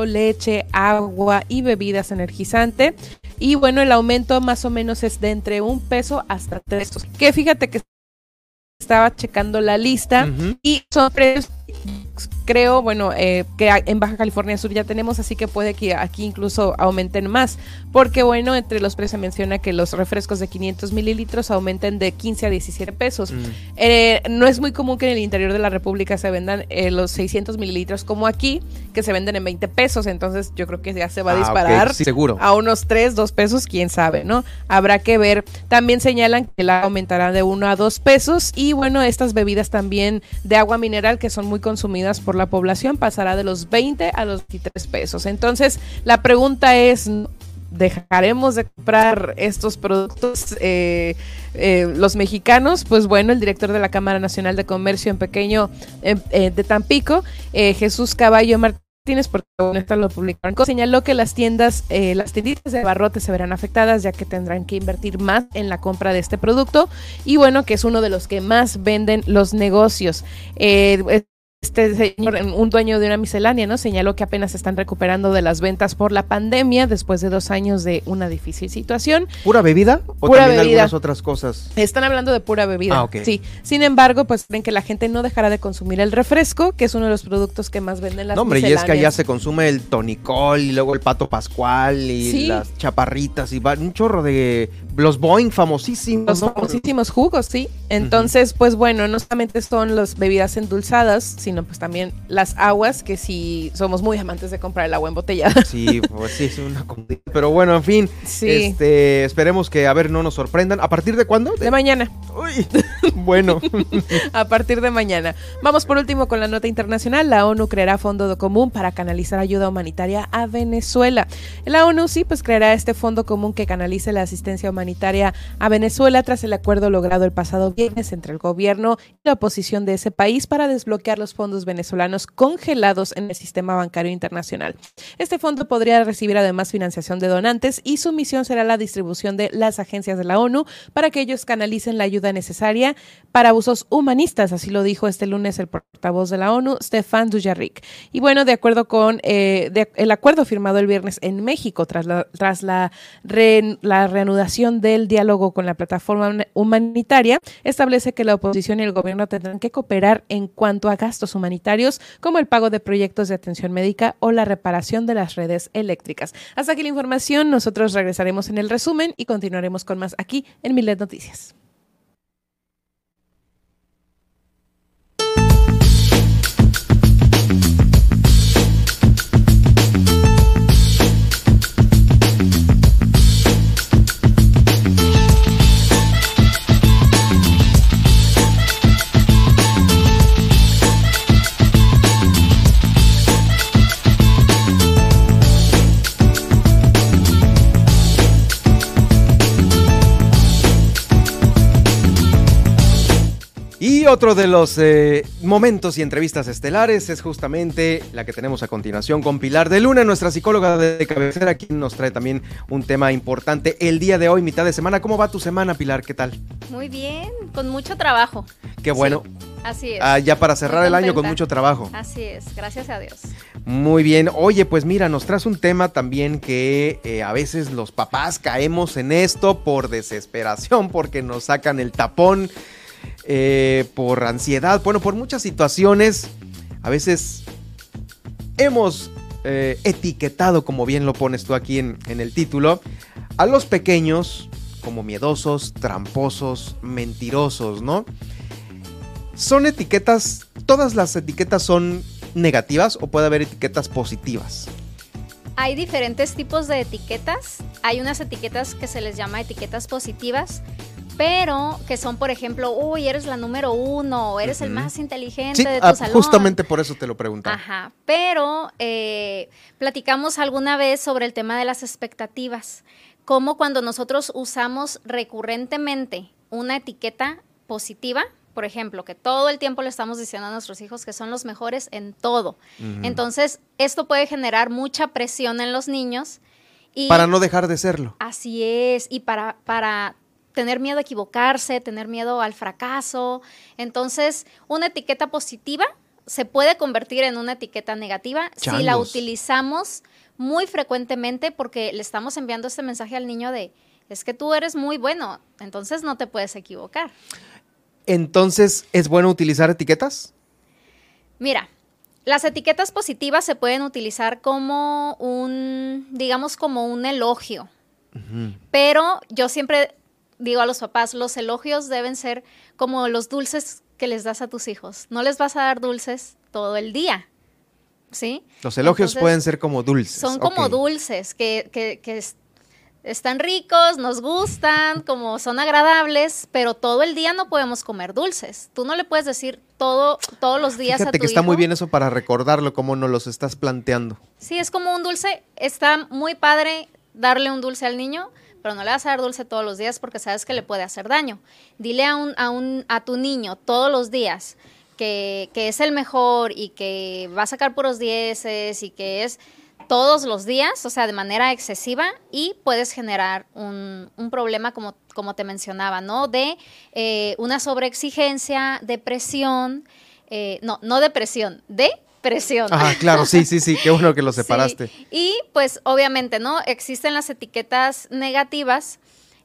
leche, agua y bebidas energizantes. Y bueno, el aumento más o menos es de entre un peso hasta tres. Que fíjate que estaba checando la lista y son precios creo, bueno, eh, que en Baja California Sur ya tenemos, así que puede que aquí incluso aumenten más, porque bueno, entre los precios se menciona que los refrescos de 500 mililitros aumenten de 15 a 17 pesos. Mm. Eh, no es muy común que en el interior de la República se vendan eh, los 600 mililitros como aquí, que se venden en 20 pesos, entonces yo creo que ya se va a Ah, disparar sí, seguro. a unos 3, 2 pesos, quién sabe, ¿no? Habrá que ver. También señalan que la aumentará de 1 a 2 pesos y bueno, estas bebidas también de agua mineral que son muy consumidas por la población pasará de los 20 a los 23 pesos. Entonces, la pregunta es, ¿dejaremos de comprar estos productos eh, eh, los mexicanos? Pues bueno, el director de la Cámara Nacional de Comercio en Pequeño eh, de Tampico, Jesús Caballo Martínez, porque bueno, lo publicaron, señaló que las tiendas, las tienditas de abarrotes se verán afectadas ya que tendrán que invertir más en la compra de este producto y bueno, que es uno de los que más venden los negocios. Este señor, un dueño de una miscelánea, ¿no? Señaló que apenas se están recuperando de las ventas por la pandemia después de dos años de una difícil situación. ¿Pura bebida? ¿O Pura también bebida. algunas otras cosas? Están hablando de pura bebida. Ah. Sí. Sin embargo, pues creen que la gente no dejará de consumir el refresco, que es uno de los productos que más venden las No, hombre, y es que allá se consume el tonicol y luego el pato pascual y Sí. las chaparritas y va- un chorro de los Boeing famosísimos. Los ¿no? famosísimos jugos, sí. Entonces, pues bueno, no solamente son las bebidas endulzadas, sino pues también las aguas, que si somos muy amantes de comprar el agua embotellada. Sí, pues sí, es una comodidad. Pero bueno, en fin. Sí. Este, esperemos que, a ver, no nos sorprendan. ¿A partir de cuándo? De mañana. Uy, bueno. a partir de mañana. Vamos por último con la nota internacional. La ONU creará fondo común para canalizar ayuda humanitaria a Venezuela. La ONU sí, pues creará este fondo común que canalice la asistencia humanitaria a Venezuela tras el acuerdo logrado el pasado viernes entre el gobierno y la oposición de ese país para desbloquear los fondos venezolanos congelados en el sistema bancario internacional. Este fondo podría recibir además financiación de donantes y su misión será la distribución de las agencias de la ONU para que ellos canalicen la ayuda necesaria para usos humanistas, así lo dijo este lunes el portavoz de la ONU, Stefan Dujarric. Y bueno, de acuerdo con eh, el acuerdo firmado el viernes en México tras la, tras la, la reanudación del diálogo con la plataforma hum- humanitaria, establece que la oposición y el gobierno tendrán que cooperar en cuanto a gastos humanitarios, como el pago de proyectos de atención médica o la reparación de las redes eléctricas. Hasta aquí la información, nosotros regresaremos en el resumen y continuaremos con más aquí en Milet Noticias. Otro de los eh, momentos y entrevistas estelares es justamente la que tenemos a continuación con Pilar de Luna, nuestra psicóloga de cabecera, quien nos trae también un tema importante el día de hoy, mitad de semana. ¿Cómo va tu semana, Pilar? ¿Qué tal? Muy bien, con mucho trabajo. Qué bueno. Así es. Ah, ya para cerrar el año con mucho trabajo. Así es, gracias a Dios. Muy bien. Oye, pues mira, nos traes un tema también que eh, a veces los papás caemos en esto por desesperación, porque nos sacan el tapón, eh, por ansiedad, bueno, por muchas situaciones. A veces hemos eh, etiquetado, como bien lo pones tú aquí en, en el título, a los pequeños como miedosos, tramposos, mentirosos, ¿no? Son etiquetas, todas las etiquetas son negativas o puede haber etiquetas positivas. Hay diferentes tipos de etiquetas. Hay unas etiquetas que se les llama etiquetas positivas, pero que son, por ejemplo, uy, eres la número uno, o eres el más inteligente Sí, de tu ah, salón. justamente por eso te lo preguntaba. Ajá, pero eh, platicamos alguna vez sobre el tema de las expectativas, cómo cuando nosotros usamos recurrentemente una etiqueta positiva, por ejemplo, que todo el tiempo le estamos diciendo a nuestros hijos que son los mejores en todo. Entonces, esto puede generar mucha presión en los niños. Y Para no dejar de serlo. Así es, y para, para tener miedo a equivocarse, tener miedo al fracaso. Entonces, una etiqueta positiva se puede convertir en una etiqueta negativa si la utilizamos muy frecuentemente porque le estamos enviando este mensaje al niño de, es que tú eres muy bueno, entonces no te puedes equivocar. Entonces, ¿es bueno utilizar etiquetas? Mira, las etiquetas positivas se pueden utilizar como un, digamos, como un elogio. Pero yo siempre digo a los papás, los elogios deben ser como los dulces que les das a tus hijos. No les vas a dar dulces todo el día. ¿Sí? Los elogios pueden ser como dulces. Son como dulces que, que, que, están ricos, nos gustan, como son agradables, pero todo el día no podemos comer dulces. Tú no le puedes decir todo, todos los días Fíjate a tu que está muy bien eso para recordarlo, como nos los estás planteando. Sí, es como un dulce. Está muy padre darle un dulce al niño, pero no le vas a dar dulce todos los días porque sabes que le puede hacer daño. Dile a, un, a, un, a tu niño todos los días que, que es el mejor y que va a sacar puros dieces y que es todos los días, o sea, de manera excesiva, y puedes generar un, un problema, como, como te mencionaba, ¿no? De eh, una sobreexigencia, depresión, eh, no, no depresión, de presión. Ah, claro, sí, sí, sí, qué bueno que lo separaste. Y pues obviamente, ¿no? Existen las etiquetas negativas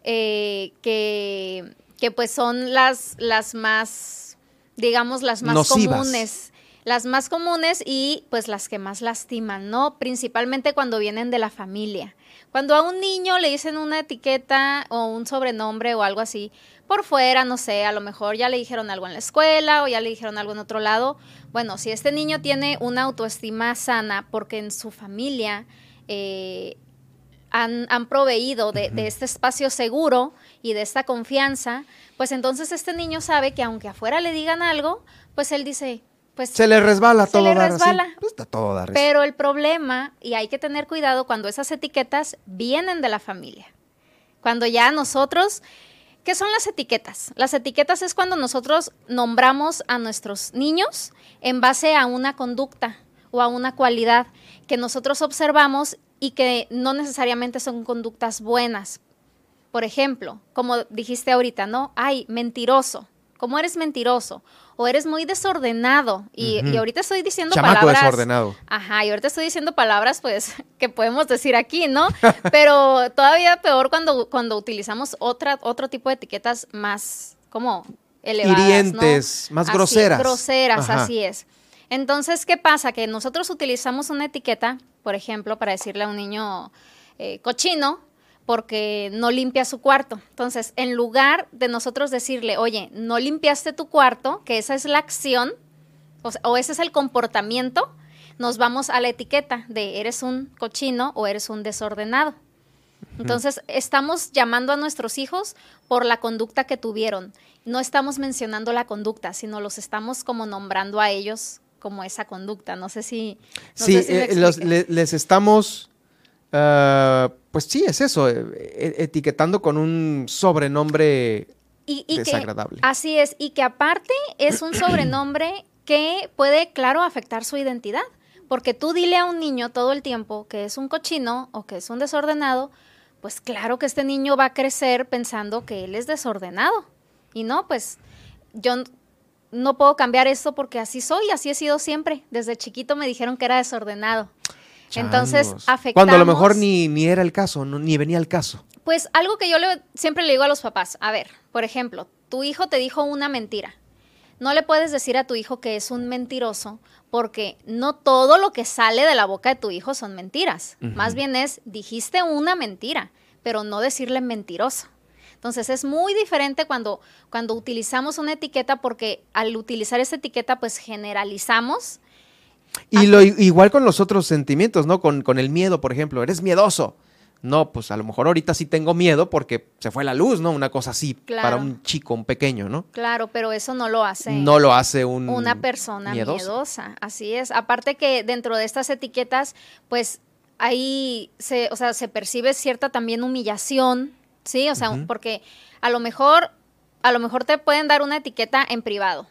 eh, que, que pues son las, las más, digamos, las más Nocivas. comunes las más comunes y pues las que más lastiman, ¿no? Principalmente cuando vienen de la familia. Cuando a un niño le dicen una etiqueta o un sobrenombre o algo así, por fuera, no sé, a lo mejor ya le dijeron algo en la escuela o ya le dijeron algo en otro lado. Bueno, si este niño tiene una autoestima sana porque en su familia eh, han, han, proveído de, de este espacio seguro y de esta confianza, pues entonces este niño sabe que aunque afuera le digan algo, pues él dice, pues se le resbala se todo le dar resbala. así. Pues está todo dar Pero el problema, y hay que tener cuidado cuando esas etiquetas vienen de la familia. Cuando ya nosotros, ¿qué son las etiquetas? Las etiquetas es cuando nosotros nombramos a nuestros niños en base a una conducta o a una cualidad que nosotros observamos y que no necesariamente son conductas buenas. Por ejemplo, como dijiste ahorita, ¿no? Ay, mentiroso. ¿Cómo eres mentiroso? o eres muy desordenado. Y, y ahorita estoy diciendo Chamaco palabras. desordenado. Ajá, y ahorita estoy diciendo palabras, pues, que podemos decir aquí, ¿no? Pero todavía peor cuando, cuando utilizamos otra, otro tipo de etiquetas más como elevadas. ¿no? Hirientes, más Así, groseras. Groseras, Ajá. así es. Entonces, ¿qué pasa? Que nosotros utilizamos una etiqueta, por ejemplo, para decirle a un niño eh, cochino, porque no limpia su cuarto. Entonces, en lugar de nosotros decirle, oye, no limpiaste tu cuarto, que esa es la acción, o, sea, o ese es el comportamiento, nos vamos a la etiqueta de eres un cochino o eres un desordenado. Entonces, estamos llamando a nuestros hijos por la conducta que tuvieron. No estamos mencionando la conducta, sino los estamos como nombrando a ellos como esa conducta. No sé si... no sí, sé si me eh, los- le- les estamos, ah, pues sí, es eso, eh, e- etiquetando con un sobrenombre Y- y que- desagradable. así es, y que aparte es un sobrenombre que puede, claro, afectar su identidad. Porque tú dile a un niño todo el tiempo que es un cochino o que es un desordenado, pues claro que este niño va a crecer pensando que él es desordenado. Y no, pues yo no puedo cambiar esto porque así soy, así he sido siempre. Desde chiquito me dijeron que era desordenado. Entonces, afectamos... Cuando a lo mejor ni, ni era el caso, no- ni venía el caso. Pues algo que yo le- siempre le digo a los papás, a ver, por ejemplo, tu hijo te dijo una mentira. No le puedes decir a tu hijo que es un mentiroso porque no todo lo que sale de la boca de tu hijo son mentiras. Más bien es, dijiste una mentira, pero no decirle mentiroso. Entonces es muy diferente cuando, cuando utilizamos una etiqueta porque al utilizar esa etiqueta pues generalizamos Y lo i- igual con los otros sentimientos, ¿no? Con, con el miedo, por ejemplo, eres miedoso. No, pues a lo mejor ahorita sí tengo miedo porque se fue la luz, ¿no? Una cosa así Claro. para un chico, un pequeño, ¿no? Claro, pero eso no lo hace. No lo hace un una persona miedosa. Así es. Aparte que dentro de estas etiquetas, pues ahí se, o sea, se percibe cierta también humillación, ¿sí? O sea, porque a lo mejor, a lo mejor te pueden dar una etiqueta en privado,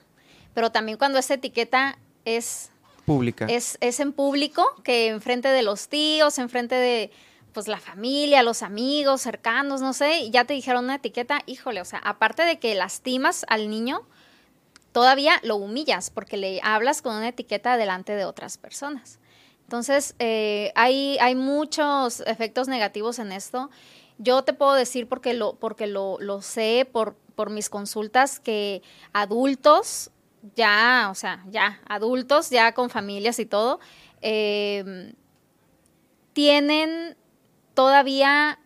pero también cuando esa etiqueta es Pública. es, es en público, que enfrente de los tíos, enfrente de pues la familia, los amigos cercanos, no sé, ya te dijeron una etiqueta, híjole, o sea, aparte de que lastimas al niño, todavía lo humillas porque le hablas con una etiqueta delante de otras personas. Entonces, eh, hay, hay muchos efectos negativos en esto. Yo te puedo decir porque lo, porque lo, lo sé por, por mis consultas que adultos, ya, o sea, ya, adultos, ya con familias y todo, eh, tienen todavía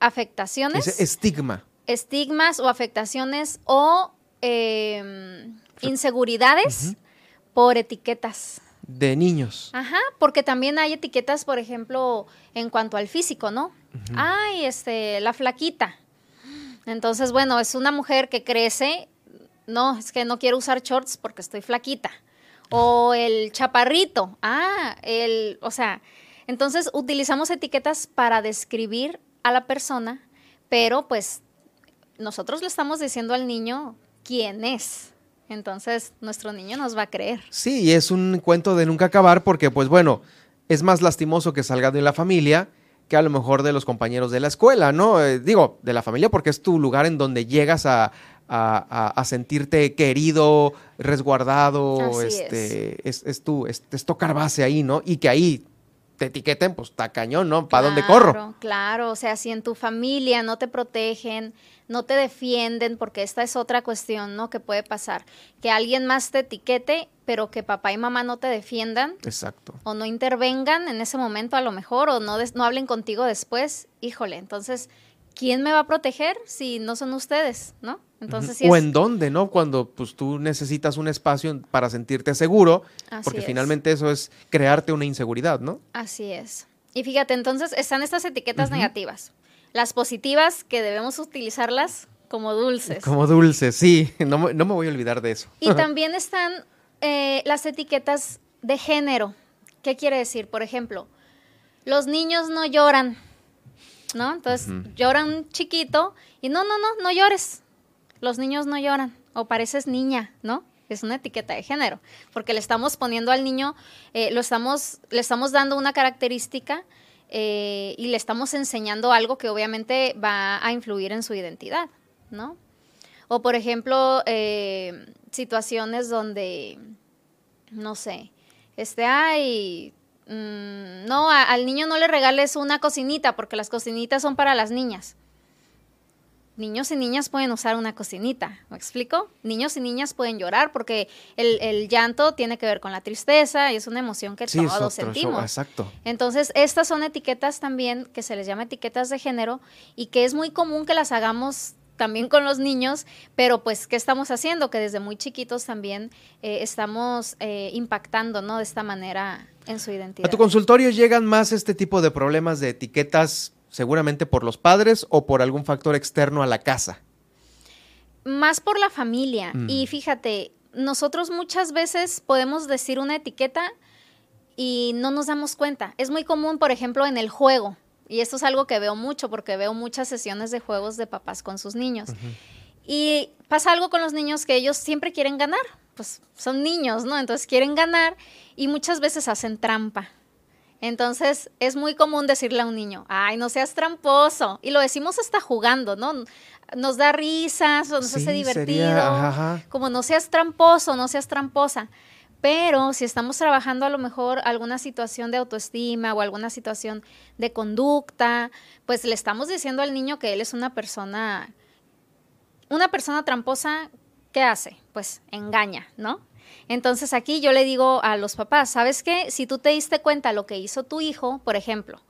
afectaciones. Estigma. Estigmas o afectaciones o eh, inseguridades por etiquetas. De niños. Ajá, porque también hay etiquetas, por ejemplo, en cuanto al físico, ¿no? Ay, este, la flaquita. Entonces, bueno, es una mujer que crece, no, es que no quiero usar shorts porque estoy flaquita. O el chaparrito, ah, el, o sea, entonces utilizamos etiquetas para describir a la persona, pero pues nosotros le estamos diciendo al niño quién es. Entonces nuestro niño nos va a creer. Sí, es un cuento de nunca acabar porque, pues bueno, es más lastimoso que salga de la familia que a lo mejor de los compañeros de la escuela, ¿no? Eh, digo, de la familia porque es tu lugar en donde llegas a, a- sentirte querido, resguardado, Así este, es. Es, tu, es, es tocar base ahí, ¿no? Y que ahí te etiqueten, pues está cañón, ¿no? ¿Para dónde corro? Claro, o sea, si en tu familia no te protegen, no te defienden, porque esta es otra cuestión, ¿no? Que puede pasar. Que alguien más te etiquete, pero que papá y mamá no te defiendan Exacto. o no intervengan en ese momento a lo mejor o no, des- no hablen contigo después, híjole, entonces, ¿quién me va a proteger si no son ustedes, no? Entonces, sí o en dónde, ¿no? Cuando pues tú necesitas un espacio para sentirte seguro, Así porque es. finalmente eso es crearte una inseguridad, ¿no? Así es. Y fíjate, entonces están estas etiquetas negativas. Las positivas que debemos utilizarlas como dulces. Como dulce, sí, no, me- no me voy a olvidar de eso. Y también están eh, las etiquetas de género. ¿Qué quiere decir? Por ejemplo, los niños no lloran, ¿no? Entonces Ujú. lloran chiquito y no, no, no, no llores. Los niños no lloran o pareces niña, ¿no? Es una etiqueta de género, porque le estamos poniendo al niño, eh, lo estamos, le estamos dando una característica eh, y le estamos enseñando algo que obviamente va a influir en su identidad, ¿no? O por ejemplo, eh, situaciones donde, no sé, este, ay, mm, no, al niño no le regales una cocinita porque las cocinitas son para las niñas. Niños y niñas pueden usar una cocinita, ¿me explico? Niños y niñas pueden llorar porque el, el llanto tiene que ver con la tristeza y es una emoción que Sí, todos otro sentimos. exacto. Entonces, estas son etiquetas también que se les llama etiquetas de género y que es muy común que las hagamos también con los niños, pero pues, ¿qué estamos haciendo? Que desde muy chiquitos también eh, estamos eh, impactando, ¿no? De esta manera en su A identidad. tu consultorio llegan más este tipo de problemas de etiquetas seguramente por los padres o por algún factor externo a la casa. Más por la familia. Mm. Y fíjate, nosotros muchas veces podemos decir una etiqueta y no nos damos cuenta. Es muy común, por ejemplo, en el juego. Y esto es algo que veo mucho porque veo muchas sesiones de juegos de papás con sus niños. Y pasa algo con los niños que ellos siempre quieren ganar. Pues son niños, ¿no? Entonces quieren ganar y muchas veces hacen trampa. Entonces es muy común decirle a un niño, ay, no seas tramposo. Y lo decimos hasta jugando, ¿no? Nos da risas, nos Sí, hace divertido. sería, ajá, ajá. Como no seas tramposo, no seas tramposa. Pero si estamos trabajando a lo mejor alguna situación de autoestima o alguna situación de conducta, pues le estamos diciendo al niño que él es una persona, una persona tramposa, ¿qué hace? Pues engaña, ¿no? Entonces aquí yo le digo a los papás, ¿sabes qué? Si tú te diste cuenta lo que hizo tu hijo, por ejemplo,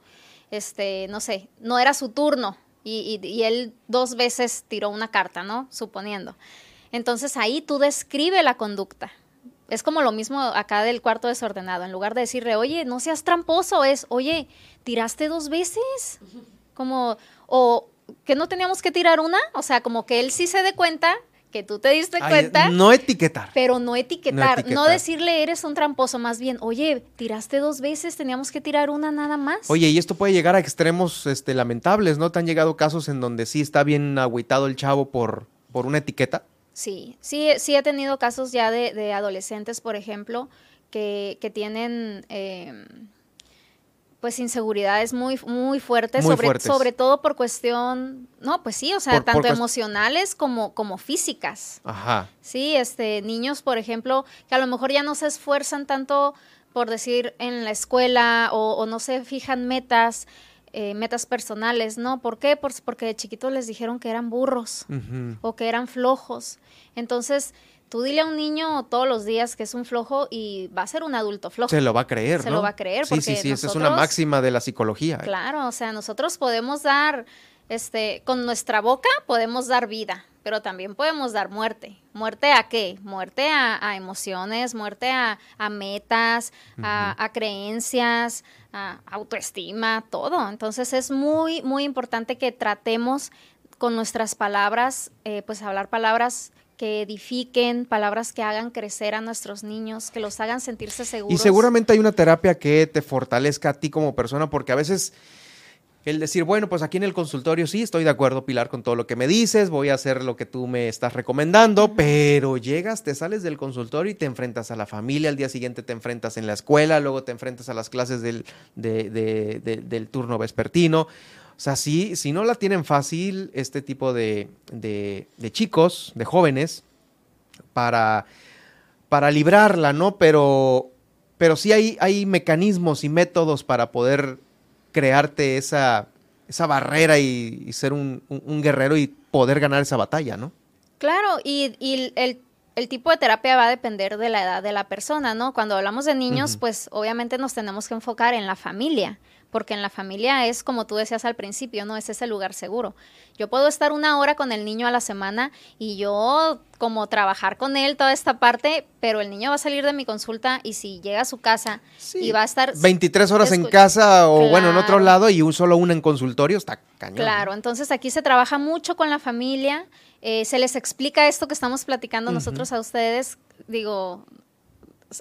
este, no sé, no era su turno y, él dos veces tiró una carta, ¿no? Suponiendo. Entonces ahí tú describe la conducta. Es como lo mismo acá del cuarto desordenado. En lugar de decirle, oye, no seas tramposo, es, oye, tiraste dos veces. Como, o que no teníamos que tirar una. O sea, como que él sí se dé cuenta que tú te diste Ay, cuenta. no etiquetar. Pero no etiquetar, no etiquetar. decirle eres un tramposo, más bien, oye, tiraste dos veces, teníamos que tirar una nada más. Oye, y esto puede llegar a extremos este, lamentables, ¿no? ¿Te han llegado casos en donde sí está bien agüitado el chavo por, por una etiqueta? Sí, sí, sí he tenido casos ya de, de adolescentes, por ejemplo, que, que tienen eh, pues inseguridades muy, muy fuertes, Muy sobre, fuertes. sobre todo por cuestión, no, pues sí, o sea, Por- por tanto emocionales como, como físicas. Ajá. Sí, este, niños, por ejemplo, que a lo mejor ya no se esfuerzan tanto por decir en la escuela o, o no se fijan metas eh, metas personales, ¿no? ¿Por qué? Pues porque de chiquitos les dijeron que eran burros o que eran flojos. Entonces, tú dile a un niño todos los días que es un flojo y va a ser un adulto flojo. Se lo va a creer, Se ¿no? lo va a creer Sí, porque sí, sí, esa es una nosotros- máxima de la psicología. ¿eh? Claro, o sea, nosotros podemos dar, este, con nuestra boca podemos dar vida, pero también podemos dar muerte. ¿Muerte a qué? Muerte a, a emociones, muerte a, a metas, a, a creencias, a autoestima, todo. Entonces es muy, muy importante que tratemos con nuestras palabras, eh, pues hablar palabras que edifiquen, palabras que hagan crecer a nuestros niños, que los hagan sentirse seguros. Y seguramente hay una terapia que te fortalezca a ti como persona, porque a veces el decir, bueno, pues aquí en el consultorio sí, estoy de acuerdo, Pilar, con todo lo que me dices, voy a hacer lo que tú me estás recomendando, pero llegas, te sales del consultorio y te enfrentas a la familia, al día siguiente te enfrentas en la escuela, luego te enfrentas a las clases del, de- de- de- del turno vespertino. O sea, sí, si no la tienen fácil este tipo de, de- de chicos, de jóvenes, para, para librarla, ¿no? Pero, pero sí hay, hay mecanismos y métodos para poder crearte esa, esa barrera y, y ser un, un- un guerrero y poder ganar esa batalla, ¿no? Claro, y, y el, el tipo de terapia va a depender de la edad de la persona, ¿no? Cuando hablamos de niños, pues obviamente nos tenemos que enfocar en la familia, porque en la familia es como tú decías al principio, ¿no? Es ese lugar seguro. Yo puedo estar una hora con el niño a la semana y yo como trabajar con él toda esta parte, pero el niño va a salir de mi consulta y si llega a su casa y va a estar... 23 horas en casa o bueno, en otro lado y un solo una en consultorio, está cañón. Claro, entonces aquí se trabaja mucho con la familia, eh, se les explica esto que estamos platicando nosotros a ustedes, digo,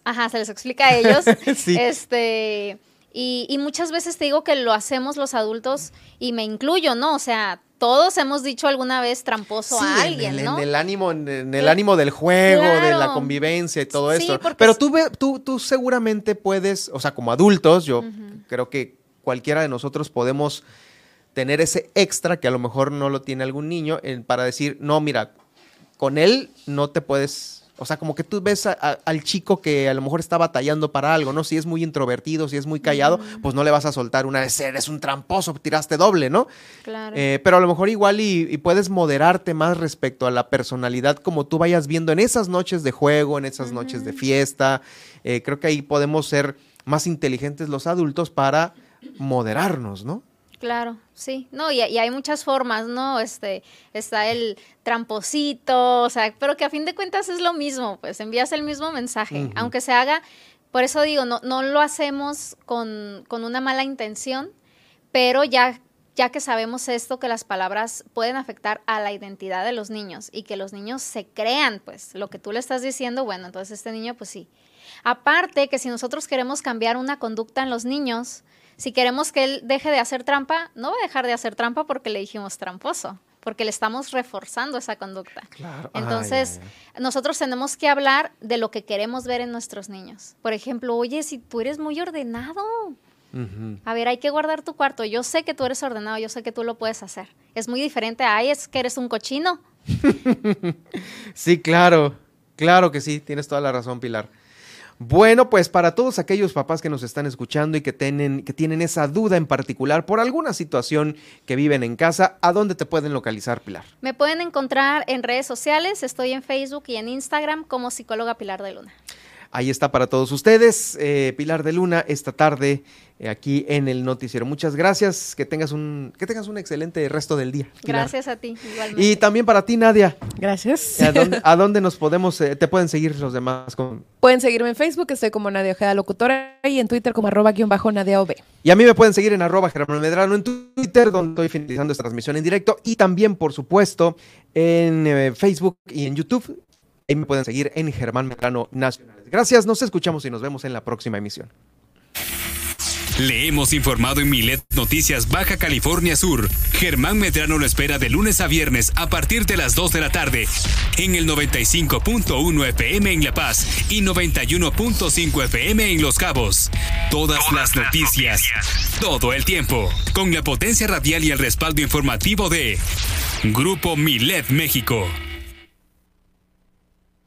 ajá, se les explica a ellos, Sí. este, y, y muchas veces te digo que lo hacemos los adultos y me incluyo, ¿no? O sea, todos hemos dicho alguna vez tramposo Sí, a en alguien, el, ¿no? en el ánimo, en, en el Eh, ánimo del juego, de la convivencia y todo Sí, esto. Pero tú, tú, tú seguramente puedes, o sea, como adultos, yo creo que cualquiera de nosotros podemos tener ese extra que a lo mejor no lo tiene algún niño en- para decir, no, mira, con él no te puedes, o sea, como que tú ves a- a- al chico que a lo mejor está batallando para algo, ¿no? Si es muy introvertido, si es muy callado, pues no le vas a soltar una de eres un tramposo, tiraste doble, ¿no? Claro. Eh, pero a lo mejor igual y, y puedes moderarte más respecto a la personalidad como tú vayas viendo en esas noches de juego, en esas noches de fiesta. Eh, creo que ahí podemos ser más inteligentes los adultos para moderarnos, ¿no? Claro, sí. No, y, y hay muchas formas, ¿no? Este, está el tramposito, o sea, pero que a fin de cuentas es lo mismo, pues envías el mismo mensaje, aunque se haga, por eso digo, no, no lo hacemos con, con una mala intención, pero ya, ya que sabemos esto, que las palabras pueden afectar a la identidad de los niños y que los niños se crean, pues, lo que tú le estás diciendo, bueno, entonces este niño, pues sí. Aparte que si nosotros queremos cambiar una conducta en los niños, si queremos que él deje de hacer trampa, no va a dejar de hacer trampa porque le dijimos tramposo, porque le estamos reforzando esa conducta. Claro. Entonces, nosotros tenemos que hablar de lo que queremos ver en nuestros niños. Por ejemplo, oye, si tú eres muy ordenado, a ver, hay que guardar tu cuarto. Yo sé que tú eres ordenado, yo sé que tú lo puedes hacer. Es muy diferente a, ay, es que eres un cochino. Sí, claro, claro que sí, tienes toda la razón, Pilar. Bueno, pues para todos aquellos papás que nos están escuchando y que tienen, que tienen esa duda en particular por alguna situación que viven en casa, ¿a dónde te pueden localizar, Pilar? Me pueden encontrar en redes sociales, estoy en Facebook y en Instagram como psicóloga Pilar de Luna. Ahí está para todos ustedes, eh, Pilar de Luna, esta tarde eh, aquí en el noticiero. Muchas gracias, que tengas un, que tengas un excelente resto del día. Pilar. Gracias a ti, igualmente. Y también para ti, Nadia. Gracias. ¿A dónde, a dónde nos podemos, eh, te pueden seguir los demás? Con... Pueden seguirme en Facebook, estoy como Nadia Ojeda Locutora, y en Twitter como arroba guion bajo Nadia OB. Y a mí me pueden seguir en arroba Germán Medrano en Twitter, donde estoy finalizando esta transmisión en directo. Y también, por supuesto, en eh, Facebook y en YouTube. Ahí me pueden seguir en Germán Medrano Nacionales. Gracias, nos escuchamos y nos vemos en la próxima emisión. Le hemos informado en Milet Noticias Baja California Sur. Germán Medrano lo espera de lunes a viernes a partir de las 2 de la tarde en el 95.1 FM en La Paz y 91.5 FM en Los Cabos. Todas, las noticias, todo el tiempo, con la potencia radial y el respaldo informativo de Grupo Milet México.